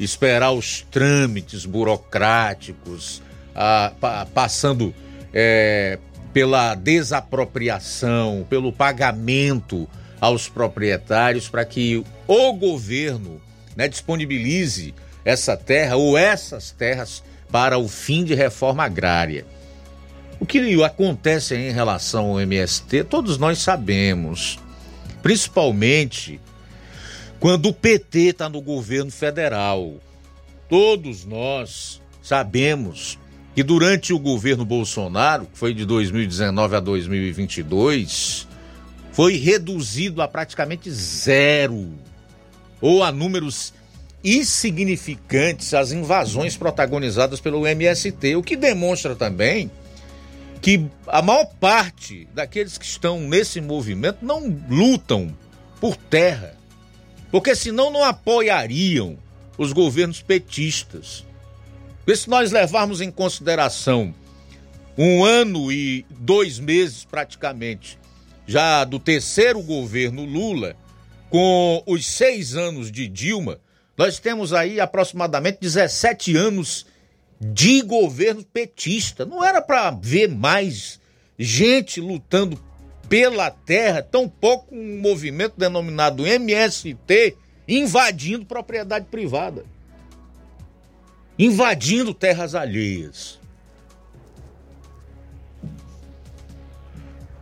esperar os trâmites burocráticos, a, pa, passando é, pela desapropriação, pelo pagamento aos proprietários para que o governo né, disponibilize essa terra ou essas terras para o fim de reforma agrária. O que acontece em relação ao MST, todos nós sabemos, principalmente quando o PT está no governo federal. Todos nós sabemos que durante o governo Bolsonaro, que foi de 2019 a 2022, foi reduzido a praticamente zero ou a números insignificantes as invasões protagonizadas pelo MST, o que demonstra também que a maior parte daqueles que estão nesse movimento não lutam por terra, porque senão não apoiariam os governos petistas. E se nós levarmos em consideração um ano e dois meses praticamente já do terceiro governo Lula, com os seis anos de Dilma, nós temos aí aproximadamente 17 anos de governo petista. Não era para ver mais gente lutando pela terra, tão pouco um movimento denominado MST invadindo propriedade privada, invadindo terras alheias.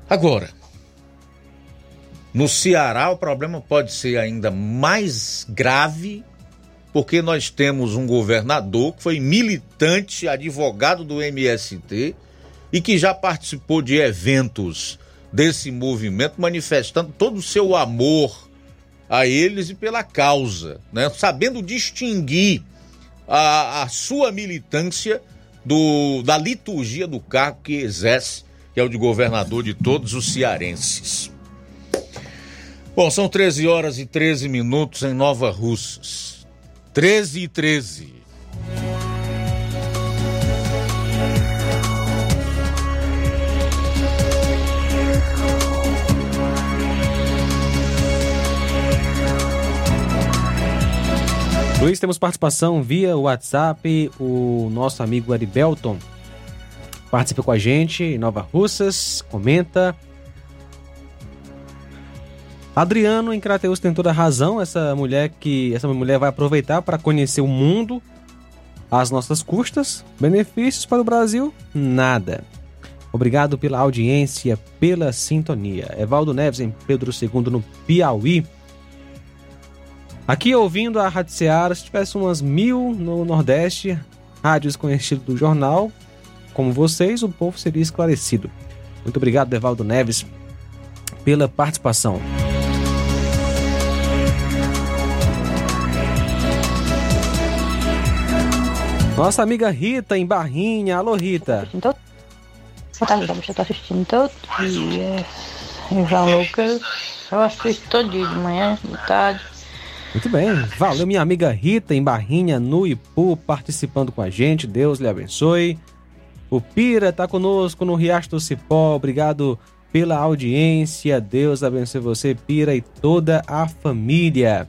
Agora, no Ceará o problema pode ser ainda mais grave, porque nós temos um governador que foi militante, advogado do MST e que já participou de eventos desse movimento, manifestando todo o seu amor a eles e pela causa, né? sabendo distinguir a, a sua militância do, da liturgia do cargo que exerce, que é o de governador de todos os cearenses. Bom, são 13 horas e 13 minutos em Nova Russas. 13 e 13. Luiz, temos participação via WhatsApp. O nosso amigo Aribelton participa com a gente em Nova Russas, comenta. Adriano em Crateus tem toda a razão. Essa mulher que essa mulher vai aproveitar para conhecer o mundo às nossas custas. Benefícios para o Brasil? Nada. Obrigado pela audiência, pela sintonia. Evaldo Neves em Pedro II no Piauí. Aqui ouvindo a Rádio Seara, se tivesse umas mil no Nordeste, rádios conhecidas do jornal, como vocês, o povo seria esclarecido. Muito obrigado, Evaldo Neves, pela participação. Nossa amiga Rita em Barrinha. Alô, Rita. Boa tarde, eu estou assistindo todo dia. João Lucas, eu assisto todo dia, de manhã, de tarde. Muito bem. Valeu, minha amiga Rita em Barrinha, no Ipu, participando com a gente. Deus lhe abençoe. O Pira está conosco no Riacho do Cipó. Obrigado pela audiência. Deus abençoe você, Pira, e toda a família.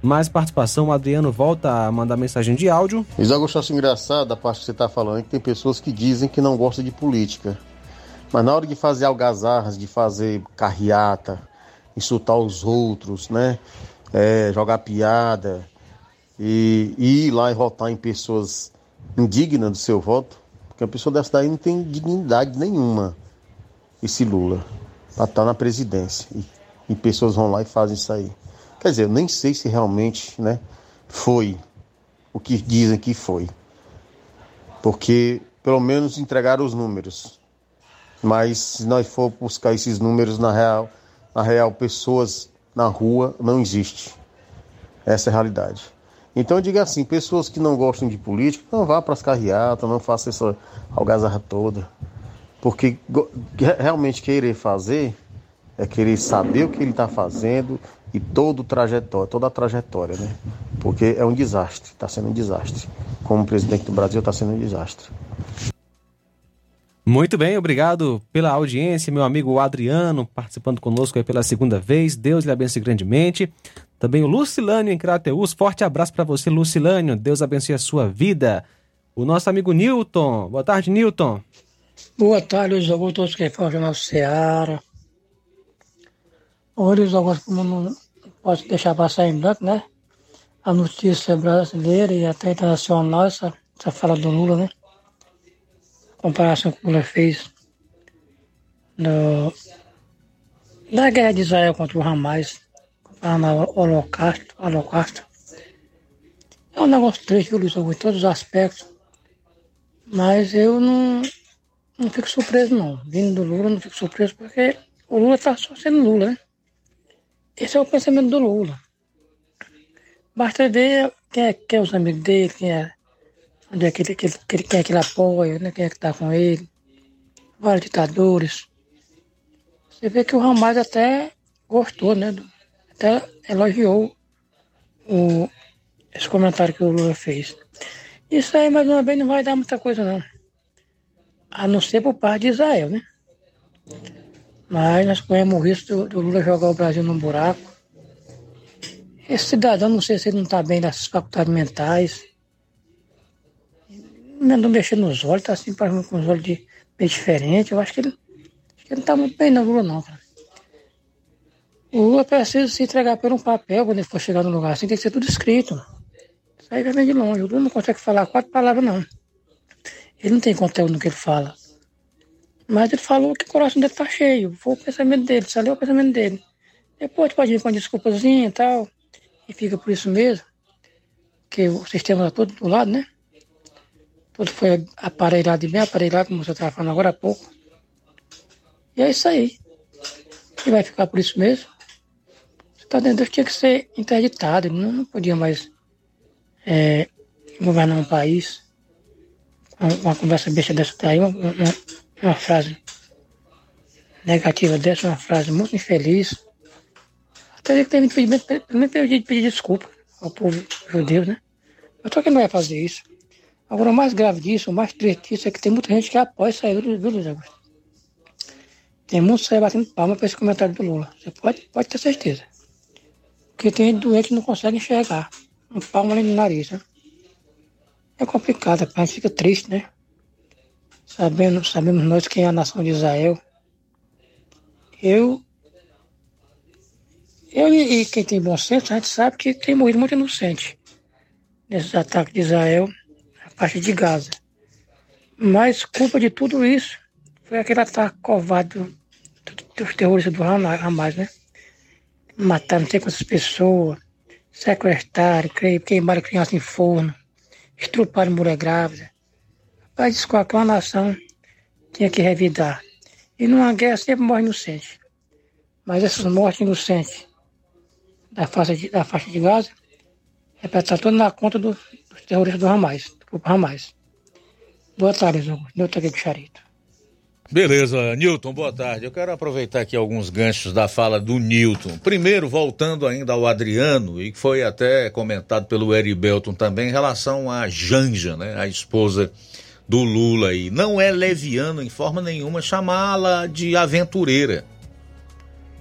Mais participação, o Adriano volta a mandar mensagem de áudio. Eu acho engraçado a parte que você está falando, que tem pessoas que dizem que não gostam de política. Mas na hora de fazer algazarras, de fazer carreata, insultar os outros, né? É, jogar piada e, e ir lá e votar em pessoas indignas do seu voto, porque a pessoa dessa daí não tem dignidade nenhuma, esse Lula, para estar na presidência. E, e pessoas vão lá e fazem isso aí. Quer dizer, eu nem sei se realmente né, foi o que dizem que foi. Porque pelo menos entregaram os números. Mas se nós for buscar esses números na real, na real, pessoas na rua não existe. Essa é a realidade. Então eu digo assim, pessoas que não gostam de política, não vá para as carreatas, não faça essa algazarra toda. Porque realmente querer fazer é querer saber o que ele está fazendo e todo o trajetório, toda a trajetória, né? Porque é um desastre, está sendo um desastre. Como presidente do Brasil está sendo um desastre. Muito bem, obrigado pela audiência, meu amigo Adriano, participando conosco pela segunda vez. Deus lhe abençoe grandemente. Também o Lucilânio em Crateus. Forte abraço para você, Lucilânio. Deus abençoe a sua vida. O nosso amigo Newton. Boa tarde, Newton. Boa tarde, Luiz Augusto, todos que falam Jornal Seara. Oi, Luiz Augusto, como não posso deixar passar em branco, né? A notícia brasileira e até internacional, essa, essa fala do Lula, né? Comparação que o Lula fez no, da guerra de Israel contra o Hamas, comparando ao Holocausto, Holocausto. É um negócio triste, viu, Luiz Augusto, em todos os aspectos. Mas eu não, não fico surpreso, não. Vindo do Lula, não fico surpreso, porque o Lula está só sendo Lula, né? Esse é o pensamento do Lula. Basta ver quem é, quem é os amigos dele, quem é, onde é que ele, que ele- que ele- quem é que ele apoia, né? quem é que está com ele. Vários ditadores. Você vê que o Ramais até gostou, né? Até elogiou o, esse comentário que o Lula fez. Isso aí, mais uma vez, não vai dar muita coisa, não. A não ser por parte de Israel, né? Mas nós corremos o risco do, do Lula jogar o Brasil num buraco. Esse cidadão, não sei se ele não está bem das faculdades mentais. Andou mexendo nos olhos, tá assim, com os olhos de, bem diferentes. Eu acho que ele, acho que ele não está muito bem, não, Lula, não, cara. O Lula precisa se entregar por um papel quando ele for chegar no lugar assim, tem que ser tudo escrito. Isso aí vir de longe. O Lula não consegue falar quatro palavras, não. Ele não tem conteúdo no que ele fala. Mas ele falou que o coração dele tá cheio. Foi o pensamento dele, saiu o pensamento dele. Depois pode vir com uma desculpazinha e tal. E fica por isso mesmo. Que o sistema tá todo do lado, né? Tudo foi aparelhado e bem aparelhado, como você estava falando agora há pouco. E é isso aí. E vai ficar por isso mesmo. Você tá dentro, Deus tinha que ser interditado. Ele não, podia mais é, governar um país. Uma, conversa besta dessa daí, uma, uma, uma frase negativa dessa, uma frase muito infeliz. Até que que pedir, pelo menos pedir, desculpa ao povo judeu, né? Eu tô que não vai fazer isso. Agora, o mais grave disso, o mais triste disso é que tem muita gente que isso aí, viu, Luiz Augusto? Tem muitos aí batendo palma para esse comentário do Lula. Você pode, pode ter certeza. Porque tem doente que não consegue enxergar. Um palmo ali no nariz, né? É complicado, a gente fica triste, né? Sabendo, sabemos nós quem é a nação de Israel. Eu, eu e, e quem tem bom senso, a gente sabe que tem morrido muito inocente nesses ataques de Israel a parte de Gaza. Mas culpa de tudo isso foi aquele ataque covarde do- do- dos terroristas do Hama- Hamas, né? Mataram não sei quantas pessoas, sequestraram, queimaram criança em forno, estruparam mulher grávida. Rapaz, isso qualquer nação tinha que revidar. E numa guerra sempre morre inocente. Mas essas mortes inocentes da faixa de, da faixa de Gaza é para estar tudo na conta do- dos terroristas do Hamas, grupo Hamas. Boa tarde. Nilton aqui de Charito. Beleza, Newton, boa tarde. Eu quero aproveitar aqui alguns ganchos da fala do Newton. Primeiro, voltando ainda ao Adriano, e que foi até comentado pelo Eri Belton também, em relação à Janja, né, a esposa do Lula aí. Não é leviano em forma nenhuma chamá-la de aventureira.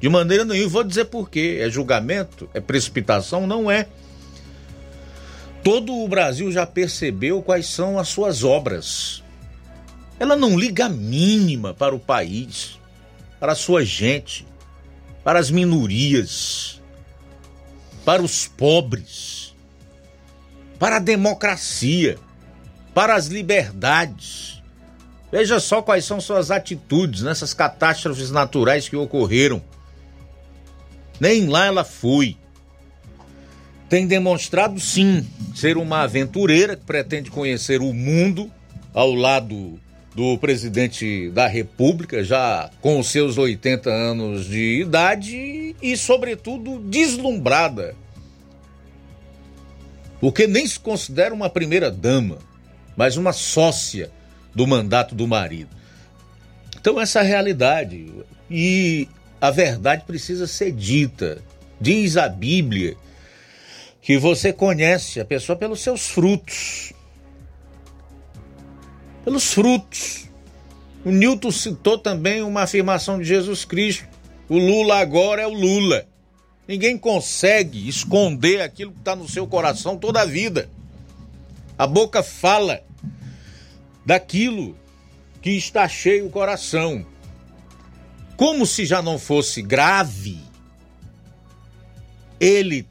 De maneira nenhuma, vou dizer por quê. É julgamento? É precipitação? Não é. Todo o Brasil já percebeu quais são as suas obras. Ela não liga a mínima para o país, para a sua gente, para as minorias, para os pobres, para a democracia, para as liberdades. Veja só quais são suas atitudes nessas catástrofes naturais que ocorreram. Nem lá ela foi. Tem demonstrado, sim, ser uma aventureira que pretende conhecer o mundo ao lado do presidente da República, já com os seus 80 anos de idade e, sobretudo, deslumbrada. Porque nem se considera uma primeira-dama, mas uma sócia do mandato do marido. Então, essa é a realidade. E a verdade precisa ser dita. Diz a Bíblia que você conhece a pessoa pelos seus frutos. Pelos frutos. O Newton citou também uma afirmação de Jesus Cristo. O Lula agora é o Lula. Ninguém consegue esconder aquilo que está no seu coração toda a vida. A boca fala daquilo que está cheio o coração. Como se já não fosse grave, ele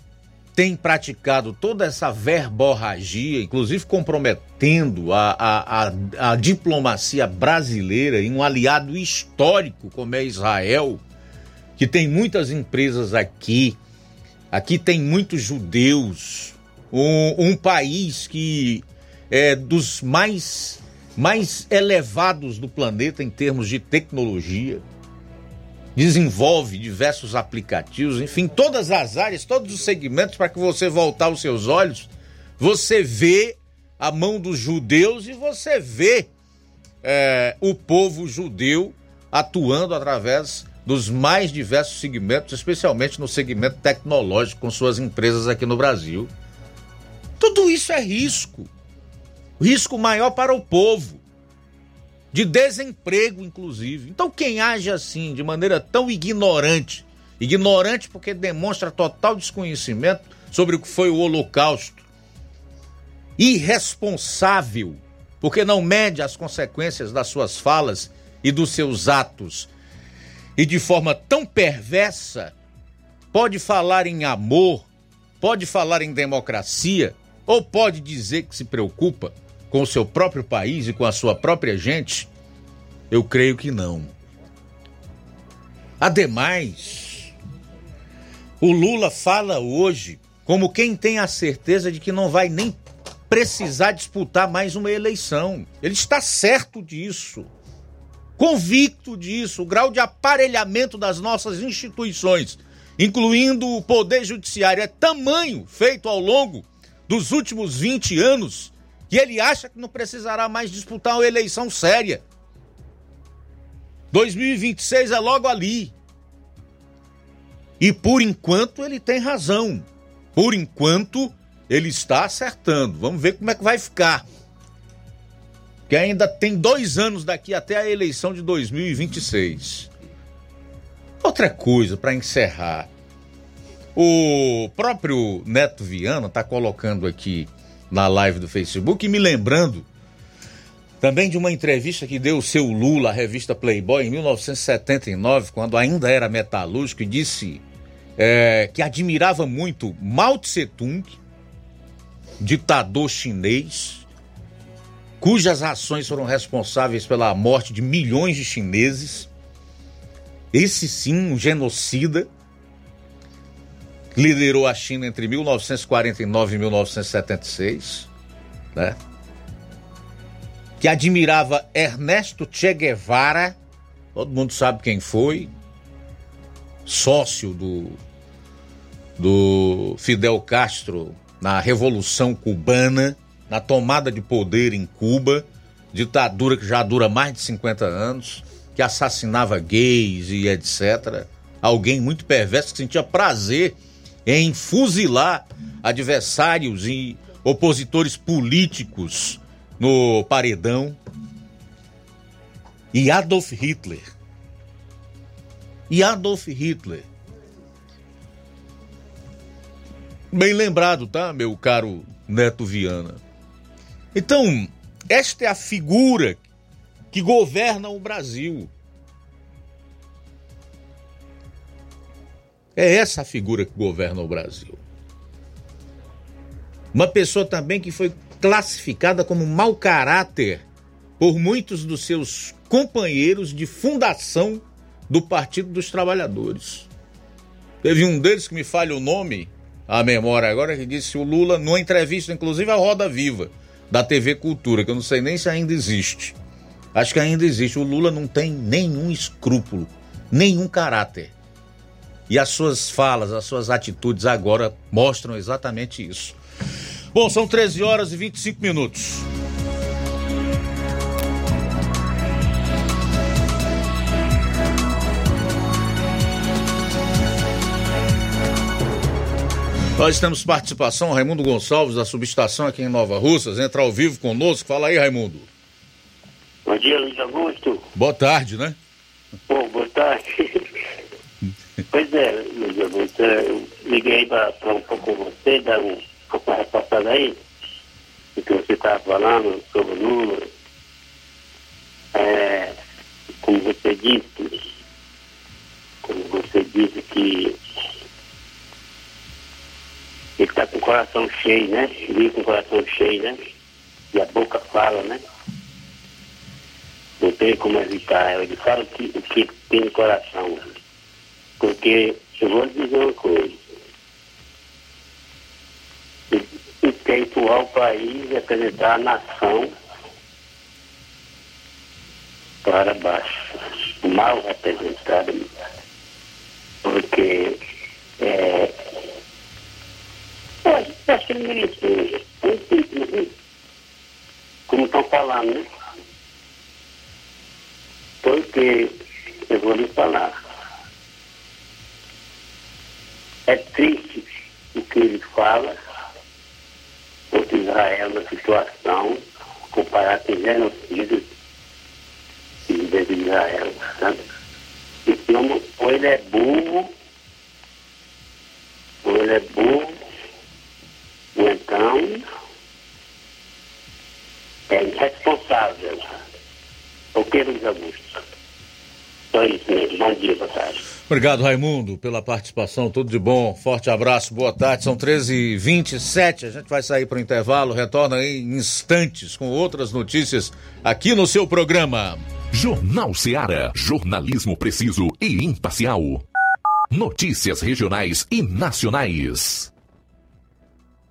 tem praticado toda essa verborragia, inclusive comprometendo a, a, a, a diplomacia brasileira em um aliado histórico como é Israel, que tem muitas empresas aqui, aqui tem muitos judeus, um, um país que é dos mais, mais elevados do planeta em termos de tecnologia. Desenvolve diversos aplicativos, enfim, todas as áreas, todos os segmentos para que você voltar os seus olhos, você vê a mão dos judeus e você vê é, o povo judeu atuando através dos mais diversos segmentos, especialmente no segmento tecnológico, com suas empresas aqui no Brasil. Tudo isso é risco. Risco maior para o povo. De desemprego, inclusive. Então, quem age assim, de maneira tão ignorante, ignorante porque demonstra total desconhecimento sobre o que foi o Holocausto, irresponsável, porque não mede as consequências das suas falas e dos seus atos, e de forma tão perversa, pode falar em amor, pode falar em democracia, ou pode dizer que se preocupa com o seu próprio país e com a sua própria gente? Eu creio que não. Ademais, o Lula fala hoje como quem tem a certeza de que não vai nem precisar disputar mais uma eleição. Ele está certo disso. Convicto disso, o grau de aparelhamento das nossas instituições, incluindo o Poder Judiciário, é tamanho feito ao longo dos últimos 20 anos e ele acha que não precisará mais disputar uma eleição séria. 2026 é logo ali. E por enquanto ele tem razão. Por enquanto ele está acertando. Vamos ver como é que vai ficar. Que ainda tem dois anos daqui até a eleição de 2026. Outra coisa para encerrar. O próprio Neto Viana está colocando aqui na live do Facebook e me lembrando também de uma entrevista que deu o seu Lula à revista Playboy em 1979, quando ainda era metalúrgico, e disse é, que admirava muito Mao Tse Tung, ditador chinês, cujas ações foram responsáveis pela morte de milhões de chineses. Esse sim, um genocida liderou a China entre 1949 e 1976, né? Que admirava Ernesto Che Guevara, todo mundo sabe quem foi, sócio do, do Fidel Castro na Revolução Cubana, na tomada de poder em Cuba, ditadura que já dura mais de 50 anos, que assassinava gays e etc. Alguém muito perverso que sentia prazer em fuzilar adversários e opositores políticos no paredão. E Adolf Hitler. E Adolf Hitler. Bem lembrado, tá, meu caro Neto Viana? Então, esta é a figura que governa o Brasil. É essa a figura que governa o Brasil. Uma pessoa também que foi classificada como mau caráter por muitos dos seus companheiros de fundação do Partido dos Trabalhadores. Teve um deles que me falha o nome, a memória agora, que disse o Lula, numa entrevista, inclusive a Roda Viva, da TV Cultura, que eu não sei nem se ainda existe. Acho que ainda existe. O Lula não tem nenhum escrúpulo, nenhum caráter. E as suas falas, as suas atitudes agora mostram exatamente isso. Bom, são 13 horas e 25 minutos. Nós temos participação, Raimundo Gonçalves, da subestação aqui em Nova Russas, entra ao vivo conosco. Fala aí, Raimundo. Bom dia, Luiz Augusto. Boa tarde, né? Bom, boa tarde. Pois é, Luiz Augusto, eu liguei para um pouco você, dar um pouco uma reportagem aí, do que você estava falando sobre o Lula. É, como você disse, como você disse que ele está com o coração cheio, né? Ele com o coração cheio, né? E a boca fala, né? Não tem como evitar. Ele fala o que, o que tem no coração. Porque eu vou dizer uma coisa. o que o país, representar a nação para baixo, mal representada, porque é, eu acho que ele como estão falando, né? Porque eu vou lhe falar, é triste o que ele fala contra Israel na situação, comparar com genocídio de Israel, sabe? Então, ou ele é burro, ou ele é burro, ou então é irresponsável. O que, Luiz Augusto? Só isso mesmo. Bom dia, boa tarde. Obrigado, Raimundo, pela participação. Tudo de bom. Forte abraço, boa tarde. São 13h27. A gente vai sair para o intervalo. Retorna em instantes com outras notícias aqui no seu programa. Jornal Seara. Jornalismo preciso e imparcial. Notícias regionais e nacionais.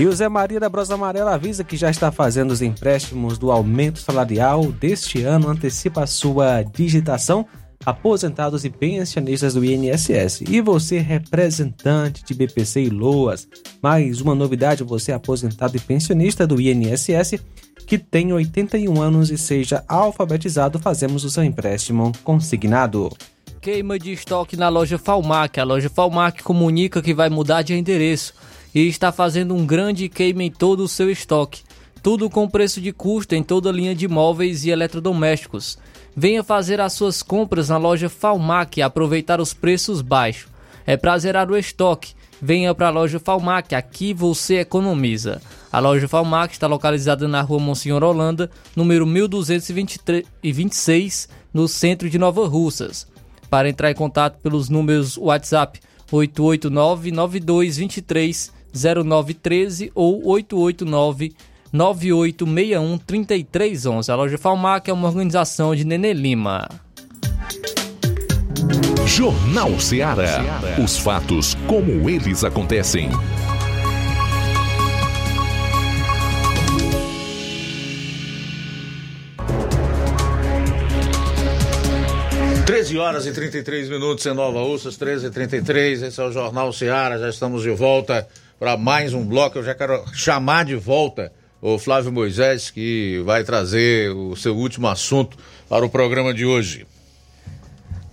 E o Zé Maria da Brosa Amarela avisa que já está fazendo os empréstimos do aumento salarial deste ano, antecipa a sua digitação, aposentados e pensionistas do INSS. E você, representante de BPC e Loas, mais uma novidade, você aposentado e pensionista do INSS, que tem 81 anos e seja alfabetizado, fazemos o seu empréstimo consignado. Queima de estoque na loja Falmac. A loja Falmac comunica que vai mudar de endereço e está fazendo um grande queima em todo o seu estoque. tudo com preço de custo em toda a linha de móveis e eletrodomésticos. Venha fazer as suas compras na loja Falmac e aproveitar os preços baixos. É pra zerar o estoque. Venha para a loja Falmac, aqui você economiza. A loja Falmac está localizada na rua Monsenhor Holanda, número 1226, no centro de Nova Russas. Para entrar em contato pelos números WhatsApp 889-9223-0913 ou 889-9861-3311. A loja Falmac é uma organização de Nenê Lima. Jornal Ceará. Os fatos como eles acontecem. Treze horas e 33 minutos em Nova Russas, 13 e 33 Esse é o Jornal Ceará. Já estamos de volta para mais um bloco. Eu já quero chamar de volta o Flávio Moisés, que vai trazer o seu último assunto para o programa de hoje.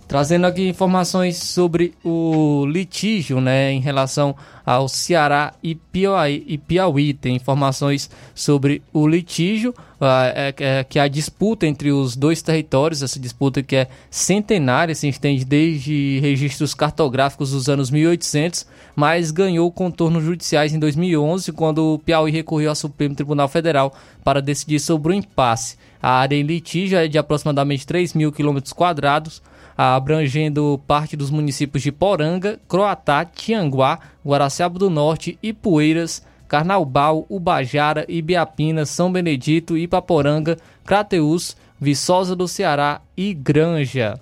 Trazendo aqui informações sobre o litígio, né, em relação ao Ceará e Piauí. E Piauí. Tem informações sobre o litígio, uh, é, é, que a disputa entre os dois territórios, essa disputa que é centenária, se estende desde registros cartográficos dos anos 1800, mas ganhou contornos judiciais em 2011, quando o Piauí recorreu ao Supremo Tribunal Federal para decidir sobre o impasse. A área em litígio é de aproximadamente 3 mil quilômetros quadrados, abrangendo parte dos municípios de Poranga, Croatá, Tianguá, Guaraciaba do Norte, Ipueiras, Carnaubal, Ubajara, Ibiapina, São Benedito, Ipaporanga, Crateús, Viçosa do Ceará e Granja.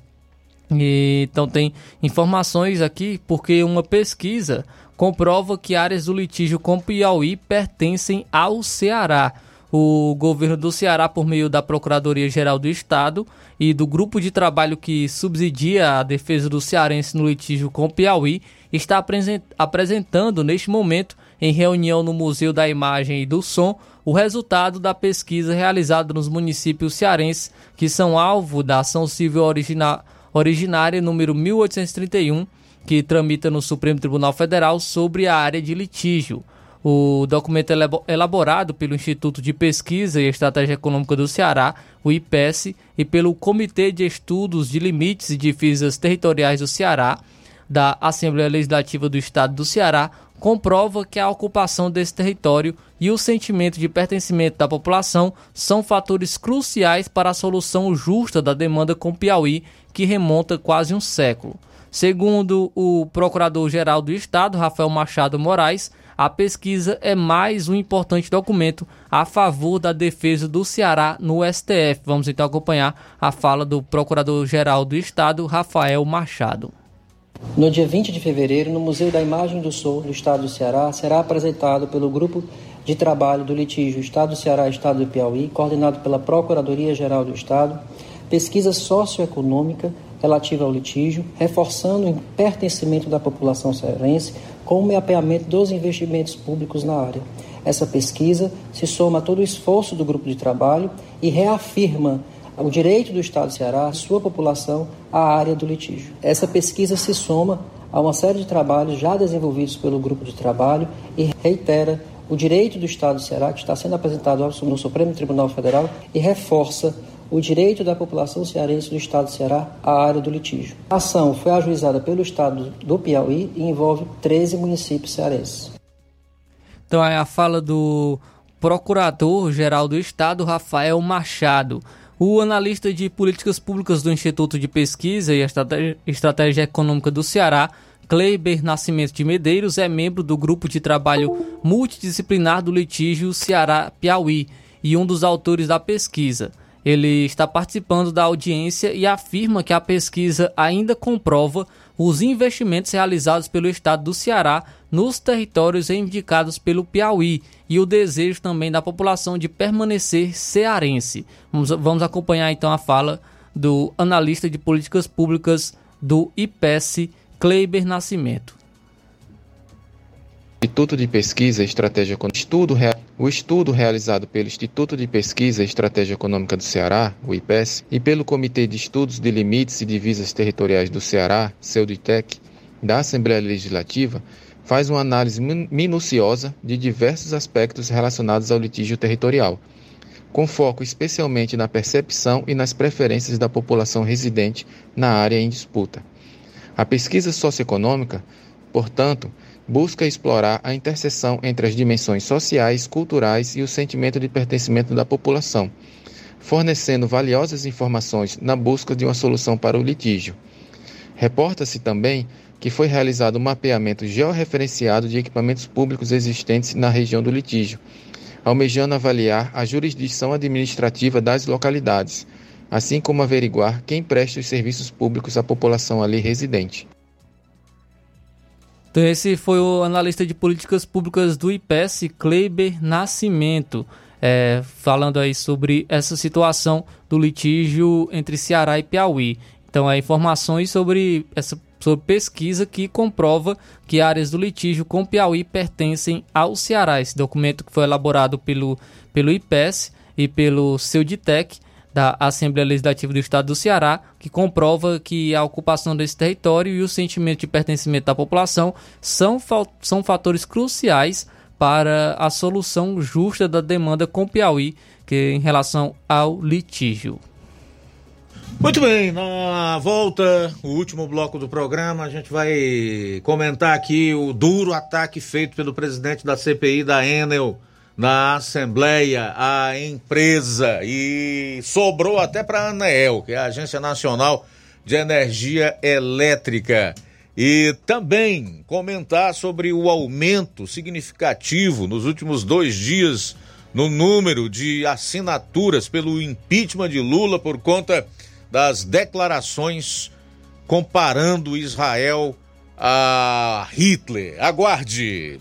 E, então tem informações aqui porque uma pesquisa comprova que áreas do litígio com Piauí pertencem ao Ceará o governo do Ceará, por meio da Procuradoria-Geral do Estado e do grupo de trabalho que subsidia a defesa do cearense no litígio com Piauí, está apresentando neste momento, em reunião no Museu da Imagem e do Som, o resultado da pesquisa realizada nos municípios cearenses que são alvo da ação civil origina originária número 1831, que tramita no Supremo Tribunal Federal sobre a área de litígio. O documento elaborado pelo Instituto de Pesquisa e Estratégia Econômica do Ceará, o IPES, e pelo Comitê de Estudos de Limites e Divisas Territoriais do Ceará, da Assembleia Legislativa do Estado do Ceará, comprova que a ocupação desse território e o sentimento de pertencimento da população são fatores cruciais para a solução justa da demanda com Piauí, que remonta quase um século. Segundo o Procurador-Geral do Estado, Rafael Machado Moraes, a pesquisa é mais um importante documento a favor da defesa do Ceará no STF. Vamos então acompanhar a fala do Procurador-Geral do Estado, Rafael Machado. No dia 20 de fevereiro, no Museu da Imagem do Sul do Estado do Ceará, será apresentado pelo Grupo de Trabalho do Litígio Estado do Ceará Estado do Piauí, coordenado pela Procuradoria-Geral do Estado, pesquisa socioeconômica relativa ao litígio, reforçando o pertencimento da população cearense com o mapeamento dos investimentos públicos na área. Essa pesquisa se soma a todo o esforço do grupo de trabalho e reafirma o direito do Estado do Ceará, sua população, à área do litígio. Essa pesquisa se soma a uma série de trabalhos já desenvolvidos pelo grupo de trabalho e reitera o direito do Estado do Ceará, que está sendo apresentado no Supremo Tribunal Federal, e reforça o direito da população cearense do Estado do Ceará à área do litígio. A ação foi ajuizada pelo Estado do Piauí e envolve 13 municípios cearenses. Então é a fala do Procurador-Geral do Estado, Rafael Machado. O analista de políticas públicas do Instituto de Pesquisa e Estratégia Econômica do Ceará, Kleiber Nascimento de Medeiros, é membro do grupo de trabalho multidisciplinar do litígio Ceará-Piauí e um dos autores da pesquisa. Ele está participando da audiência e afirma que a pesquisa ainda comprova os investimentos realizados pelo estado do Ceará nos territórios reivindicados pelo Piauí e o desejo também da população de permanecer cearense. Vamos, vamos acompanhar então a fala do analista de políticas públicas do IPES, Kleiber Nascimento. Instituto de Pesquisa e Estratégia Econômica. Estudo, o estudo realizado pelo Instituto de Pesquisa e Estratégia Econômica do Ceará, o IPES, e pelo Comitê de Estudos de Limites e Divisas Territoriais do Ceará, CEUDITEC, da Assembleia Legislativa faz uma análise minuciosa de diversos aspectos relacionados ao litígio territorial, com foco especialmente na percepção e nas preferências da população residente na área em disputa. A pesquisa socioeconômica, portanto, busca explorar a interseção entre as dimensões sociais, culturais e o sentimento de pertencimento da população, fornecendo valiosas informações na busca de uma solução para o litígio. Reporta-se também que foi realizado um mapeamento georreferenciado de equipamentos públicos existentes na região do litígio, almejando avaliar a jurisdição administrativa das localidades, assim como averiguar quem presta os serviços públicos à população ali residente. Então esse foi o analista de políticas públicas do IPES, Kleiber Nascimento, é, falando aí sobre essa situação do litígio entre Ceará e Piauí. Então, é informações sobre essa sobre pesquisa que comprova que áreas do litígio com Piauí pertencem ao Ceará. Esse documento que foi elaborado pelo, pelo IPES e pelo Seuditec, da Assembleia Legislativa do Estado do Ceará, que comprova que a ocupação desse território e o sentimento de pertencimento da população são, são fatores cruciais para a solução justa da demanda com Piauí que, em relação ao litígio. Muito bem, na volta, o último bloco do programa, a gente vai comentar aqui o duro ataque feito pelo presidente da CPI da Enel na Assembleia a empresa e sobrou até para a ANEEL, que é a Agência Nacional de Energia Elétrica. E também comentar sobre o aumento significativo nos últimos dois dias no número de assinaturas pelo impeachment de Lula por conta das declarações comparando Israel a Hitler. Aguarde!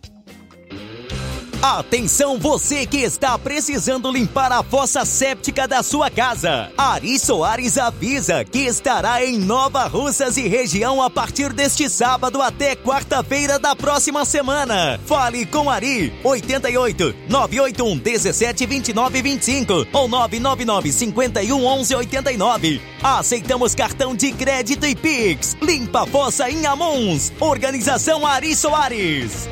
Atenção você que está precisando limpar a fossa séptica da sua casa. Ari Soares avisa que estará em Nova Russas e região a partir deste sábado até quarta-feira da próxima semana. Fale com Ari 88 981 17 29 25 ou 999 51 11 89. Aceitamos cartão de crédito e Pix. Limpa a fossa em Amuns. Organização Ari Soares.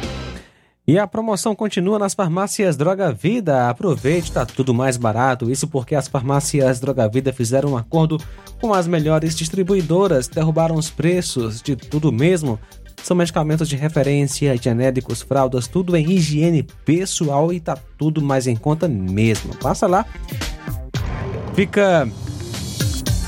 E a promoção continua nas farmácias Droga Vida. Aproveite, tá tudo mais barato. Isso porque as farmácias Droga Vida fizeram um acordo com as melhores distribuidoras, derrubaram os preços de tudo mesmo. São medicamentos de referência, genéricos, fraldas, tudo em higiene pessoal e tá tudo mais em conta mesmo. Passa lá. Fica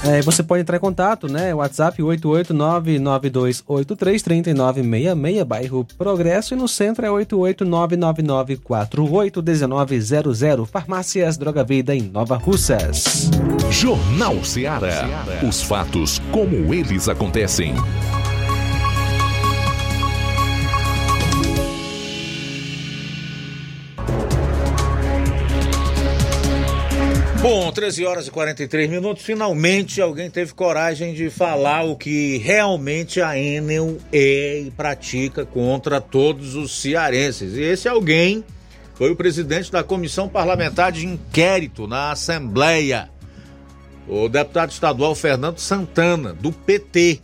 é, você pode entrar em contato, né? WhatsApp 88992833966, bairro Progresso, e no centro é 88999481900. Farmácias Droga Vida em Nova Russas. Jornal Ceará. Os fatos como eles acontecem. Bom, 13 horas e 43 minutos. Finalmente alguém teve coragem de falar o que realmente a Enel é e pratica contra todos os cearenses. E esse alguém foi o presidente da Comissão Parlamentar de Inquérito na Assembleia, o deputado estadual Fernando Santana, do PT,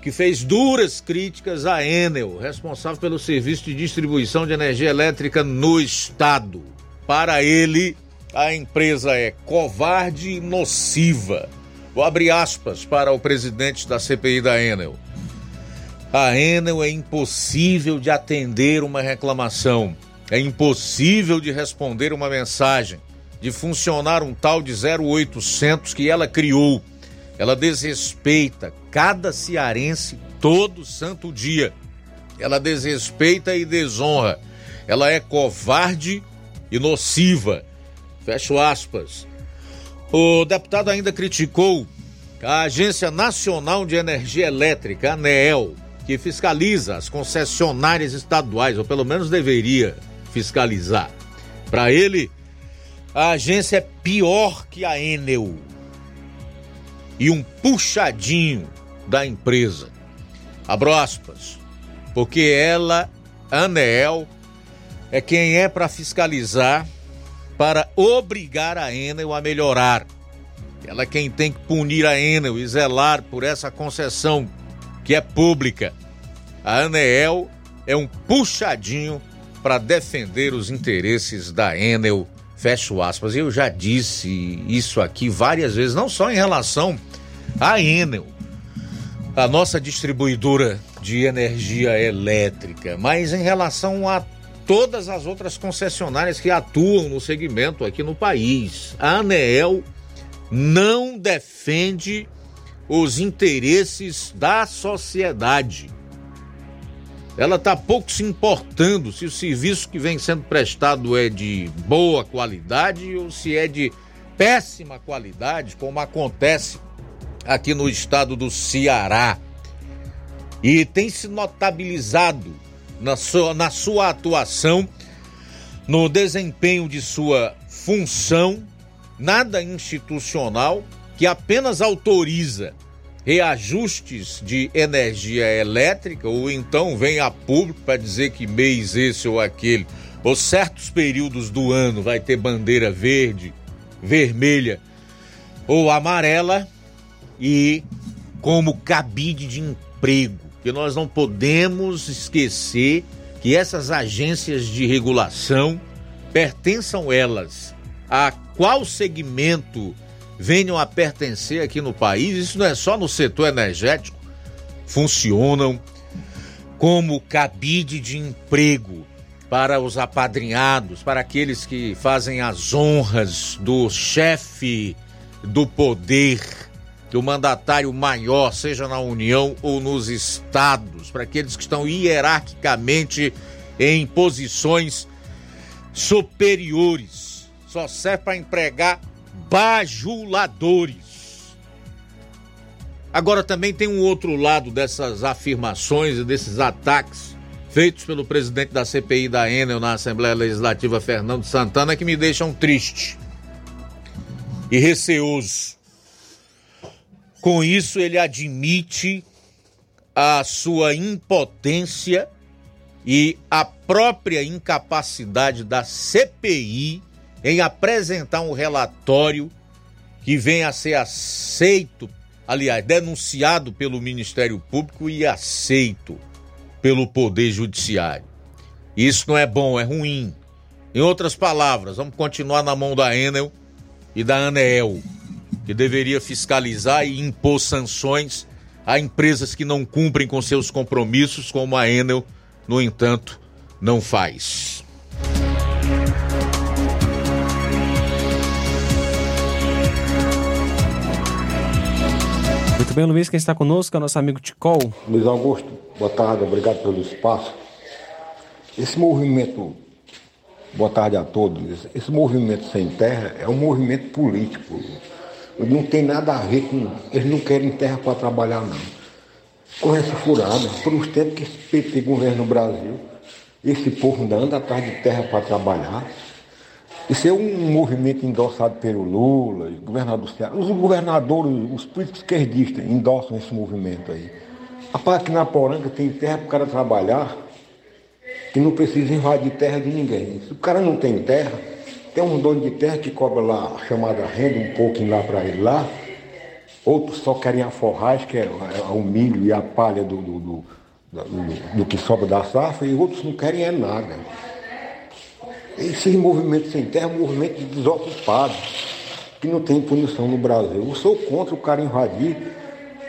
que fez duras críticas à Enel, responsável pelo serviço de distribuição de energia elétrica no estado. Para ele, a empresa é covarde e nociva. Vou abrir aspas para o presidente da CPI da Enel. A Enel é impossível de atender uma reclamação, é impossível de responder uma mensagem, de funcionar um tal de 0800 que ela criou. Ela desrespeita cada cearense todo santo dia. Ela desrespeita e desonra. Ela é covarde e nociva. Fecho aspas. O deputado ainda criticou a Agência Nacional de Energia Elétrica, ANEEL, que fiscaliza as concessionárias estaduais, ou pelo menos deveria fiscalizar. Para ele, a agência é pior que a Enel e um puxadinho da empresa. Abro aspas, porque ela, ANEEL, é quem é para fiscalizar para obrigar a Enel a melhorar. Ela é quem tem que punir a Enel e zelar por essa concessão que é pública. A Aneel é um puxadinho para defender os interesses da Enel. Fecho aspas. Eu já disse isso aqui várias vezes, não só em relação à Enel, a nossa distribuidora de energia elétrica, mas em relação a todas as outras concessionárias que atuam no segmento aqui no país. A ANEEL não defende os interesses da sociedade. Ela está pouco se importando se o serviço que vem sendo prestado é de boa qualidade ou se é de péssima qualidade, como acontece aqui no estado do Ceará. E tem se notabilizado na sua, na sua atuação, no desempenho de sua função, nada institucional, que apenas autoriza reajustes de energia elétrica, ou então vem a público para dizer que mês esse ou aquele, ou certos períodos do ano vai ter bandeira verde, vermelha ou amarela, e como cabide de emprego que nós não podemos esquecer que essas agências de regulação pertençam elas a qual segmento venham a pertencer aqui no país. Isso não é só no setor energético. Funcionam como cabide de emprego para os apadrinhados, para aqueles que fazem as honras do chefe do poder que o mandatário maior, seja na União ou nos estados, para aqueles que estão hierarquicamente em posições superiores, só serve para empregar bajuladores. Agora também tem um outro lado dessas afirmações e desses ataques feitos pelo presidente da CPI da Enel na Assembleia Legislativa, Fernando Santana, que me deixam triste e receoso. Com isso, ele admite a sua impotência e a própria incapacidade da CPI em apresentar um relatório que venha a ser aceito, aliás, denunciado pelo Ministério Público e aceito pelo Poder Judiciário. Isso não é bom, é ruim. Em outras palavras, vamos continuar na mão da Enel e da Anel, que deveria fiscalizar e impor sanções a empresas que não cumprem com seus compromissos, como a Enel, no entanto, não faz. Muito bem, Luiz, quem está conosco é o nosso amigo Ticol. Luiz Augusto, boa tarde, obrigado pelo espaço. Esse movimento, boa tarde a todos, esse movimento sem terra é um movimento político. Não tem nada a ver com. Eles não querem terra para trabalhar, não. Conversa furada, por uns tempos que esse PT governa o Brasil, esse povo ainda anda atrás de terra para trabalhar. Isso é um movimento endossado pelo Lula, governador Ceará. Os governadores, os políticos esquerdistas endossam esse movimento aí. Rapaz, aqui na Poranga tem terra para o cara trabalhar, que não precisa invadir terra de ninguém. Se o cara não tem terra, tem um dono de terra que cobra lá chamada renda, um pouquinho lá para ele lá. Outros só querem a forragem, que é, é o milho e a palha do, do, do, do, do que sobra da safra, e outros não querem é nada. Esse movimento sem terra é um movimento de desocupados, que não tem punição no Brasil. Eu sou contra o cara invadir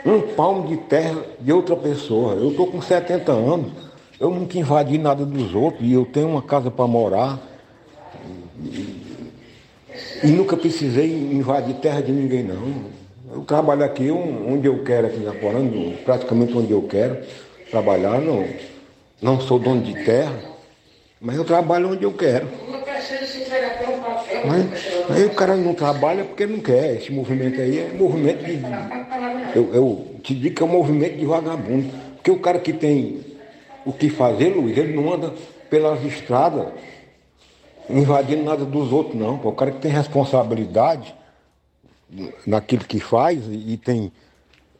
um palmo de terra de outra pessoa. Eu estou com 70 anos, eu nunca invadi nada dos outros e eu tenho uma casa para morar. E, nunca precisei invadir terra de ninguém, não. Eu trabalho aqui onde eu quero, aqui na Poranga, praticamente onde eu quero trabalhar. Não, não sou dono de terra. Mas eu trabalho onde eu quero. Mas aí o cara não trabalha porque não quer. Esse movimento aí é movimento de. Eu, eu te digo que é um movimento de vagabundo. Porque o cara que tem o que fazer, Luiz, ele não anda pelas estradas invadindo nada dos outros, não. O cara que tem responsabilidade naquilo que faz e tem,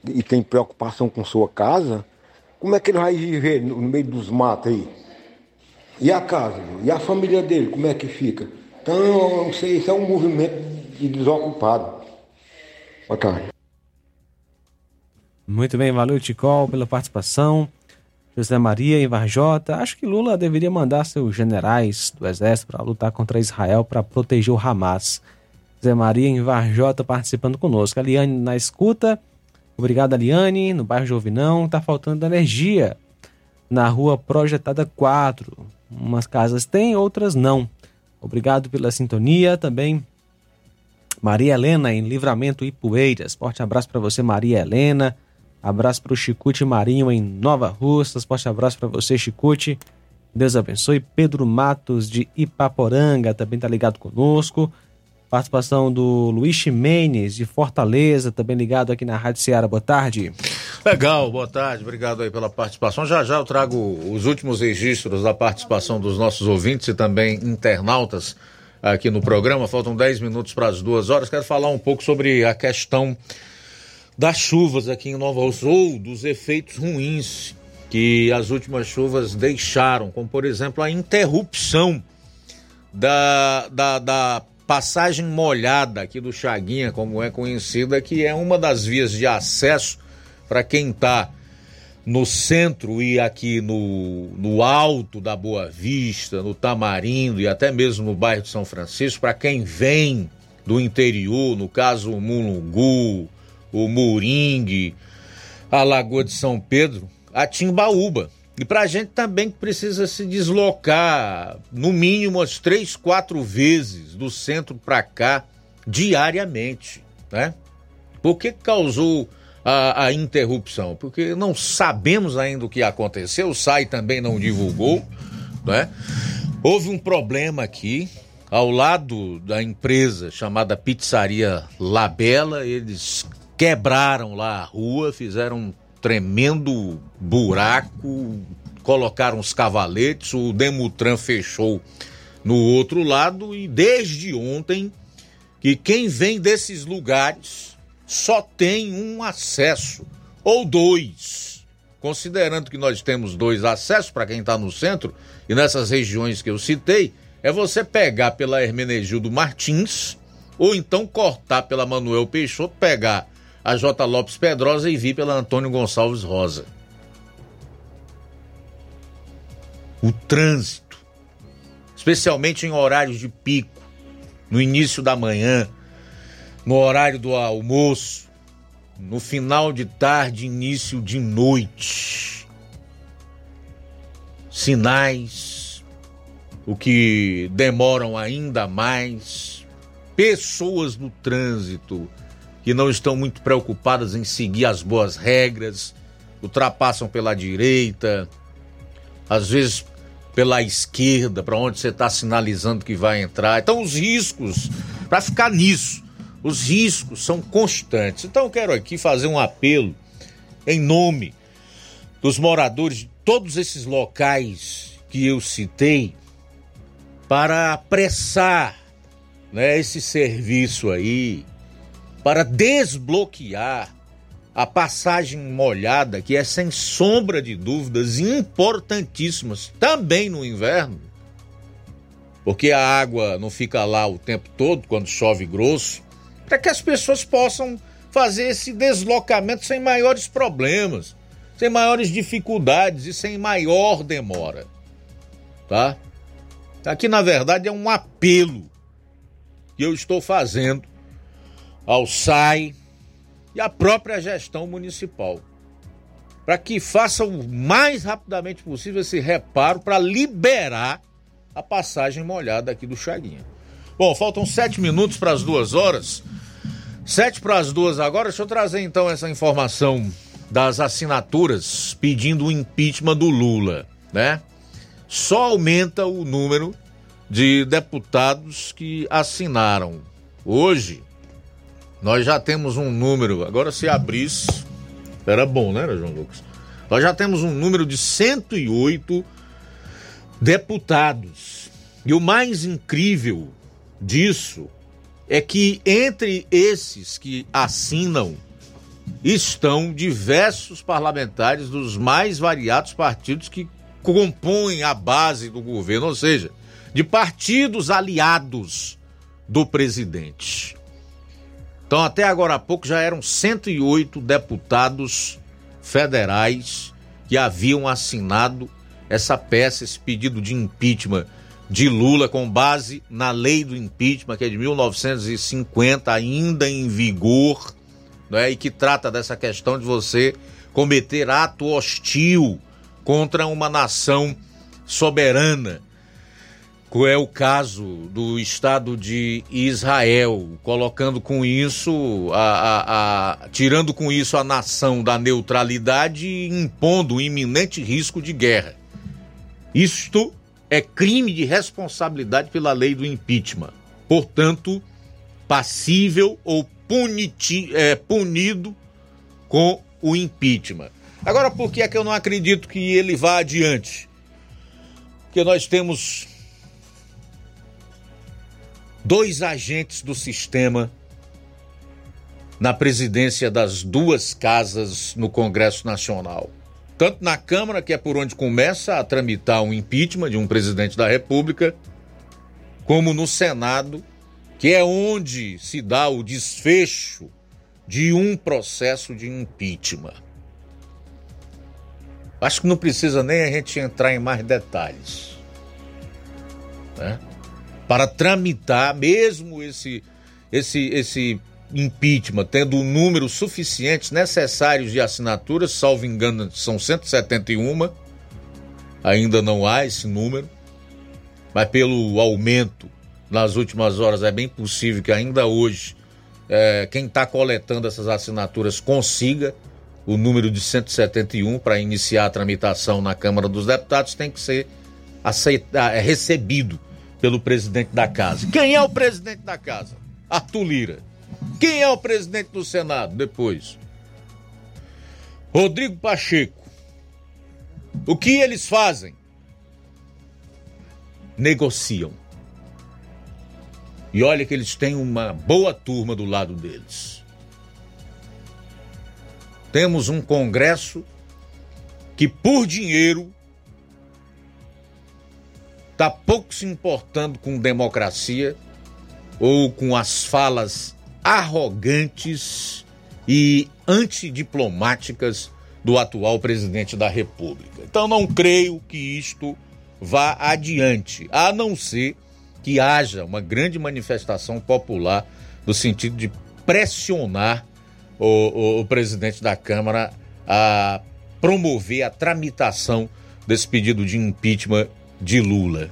e tem preocupação com sua casa, como é que ele vai viver no meio dos matos aí? E a casa? E a família dele, como é que fica? Então, isso, isso é um movimento de desocupado. Boa tarde. Muito bem, valeu, Ticol, pela participação. José Maria em Varjota. Acho que Lula deveria mandar seus generais do exército para lutar contra Israel para proteger o Hamas. José Maria em Varjota participando conosco. A Liane na escuta. Obrigado, Aliane. No bairro Jovinão, tá faltando energia. Na rua Projetada 4. Umas casas têm, outras não. Obrigado pela sintonia também. Maria Helena em Livramento e Poeiras. Forte abraço para você, Maria Helena. Abraço para o Chicute Marinho em Nova Russas. Forte abraço para você, Chicute. Deus abençoe. Pedro Matos de Ipaporanga também está ligado conosco. Participação do Luiz Ximenes de Fortaleza, também ligado aqui na Rádio Ceará. Boa tarde. Legal, boa tarde, obrigado aí pela participação. Já já eu trago os últimos registros da participação dos nossos ouvintes e também internautas aqui no programa. Faltam 10 minutos para as duas horas. Quero falar um pouco sobre a questão das chuvas aqui em Nova ou dos efeitos ruins que as últimas chuvas deixaram, como por exemplo a interrupção da, da, da passagem molhada aqui do Chaguinha, como é conhecida, que é uma das vias de acesso para quem está no centro e aqui no, no alto da Boa Vista, no Tamarindo e até mesmo no bairro de São Francisco, para quem vem do interior, no caso Mulungu, o Moringue, a Lagoa de São Pedro, a Timbaúba. E para a gente também que precisa se deslocar no mínimo umas três, quatro vezes do centro para cá diariamente, né? Por que causou a, a, interrupção? Porque não sabemos ainda o que aconteceu, o SAI também não divulgou, né? Houve um problema aqui ao lado da empresa chamada Pizzaria Labela, eles quebraram lá a rua, fizeram tremendo buraco, colocaram os cavaletes, o Demutran fechou no outro lado e desde ontem que quem vem desses lugares só tem um acesso ou dois. Considerando que nós temos dois acessos para quem está no centro e nessas regiões que eu citei, é você pegar pela Hermenegildo Martins ou então cortar pela Manuel Peixoto, pegar a J. Lopes Pedrosa e vir pela Antônio Gonçalves Rosa. O trânsito, especialmente em horários de pico, no início da manhã, no horário do almoço, no final de tarde, início de noite. Sinais, o que demoram ainda mais, pessoas no trânsito que não estão muito preocupadas em seguir as boas regras, ultrapassam pela direita, às vezes pela esquerda, para onde você está sinalizando que vai entrar. Então, os riscos, para ficar nisso, os riscos são constantes. Então, eu quero aqui fazer um apelo em nome dos moradores de todos esses locais que eu citei para apressar né, esse serviço aí, para desbloquear a passagem molhada, que é sem sombra de dúvidas importantíssimas, também no inverno, porque a água não fica lá o tempo todo quando chove grosso, para que as pessoas possam fazer esse deslocamento sem maiores problemas, sem maiores dificuldades e sem maior demora. Tá? Aqui, na verdade, é um apelo que eu estou fazendo ao SAI, e a própria gestão municipal, para que faça o mais rapidamente possível esse reparo para liberar a passagem molhada aqui do Chaguinha. Bom, faltam sete minutos para as duas horas. Sete para as duas agora. Deixa eu trazer então essa informação das assinaturas pedindo o impeachment do Lula, né? Só aumenta o número de deputados que assinaram. Hoje, nós já temos um número, agora se abrisse, era bom, né, João Lucas? Nós já temos um número de 108 deputados. E o mais incrível disso é que entre esses que assinam estão diversos parlamentares dos mais variados partidos que compõem a base do governo, ou seja, de partidos aliados do presidente. Então, até agora há pouco já eram 108 deputados federais que haviam assinado essa peça, esse pedido de impeachment de Lula com base na lei do impeachment, que é de 1950, ainda em vigor, né, e que trata dessa questão de você cometer ato hostil contra uma nação soberana é o caso do Estado de Israel, colocando com isso, a, a, a, tirando com isso a nação da neutralidade e impondo um iminente risco de guerra. Isto é crime de responsabilidade pela lei do impeachment. Portanto, passível ou puniti, é, punido com o impeachment. Agora, por que é que eu não acredito que ele vá adiante? Porque nós temos dois agentes do sistema na presidência das duas casas no Congresso Nacional. Tanto na Câmara, que é por onde começa a tramitar um impeachment de um presidente da República, como no Senado, que é onde se dá o desfecho de um processo de impeachment. Acho que não precisa nem a gente entrar em mais detalhes. Né? Para tramitar mesmo esse esse esse impeachment, tendo o um número suficiente necessários de assinaturas, salvo engano, são 171. Ainda não há esse número, mas pelo aumento nas últimas horas é bem possível que ainda hoje é, quem está coletando essas assinaturas consiga o número de 171 para iniciar a tramitação na Câmara dos Deputados tem que ser aceita, é, recebido pelo presidente da casa. Quem é o presidente da casa? Arthur Lira. Quem é o presidente do Senado depois? Rodrigo Pacheco. O que eles fazem? Negociam. E olha que eles têm uma boa turma do lado deles. Temos um Congresso que, por dinheiro, está pouco se importando com democracia ou com as falas arrogantes e antidiplomáticas do atual presidente da República. Então não creio que isto vá adiante, a não ser que haja uma grande manifestação popular no sentido de pressionar o, o, o presidente da Câmara a promover a tramitação desse pedido de impeachment de Lula,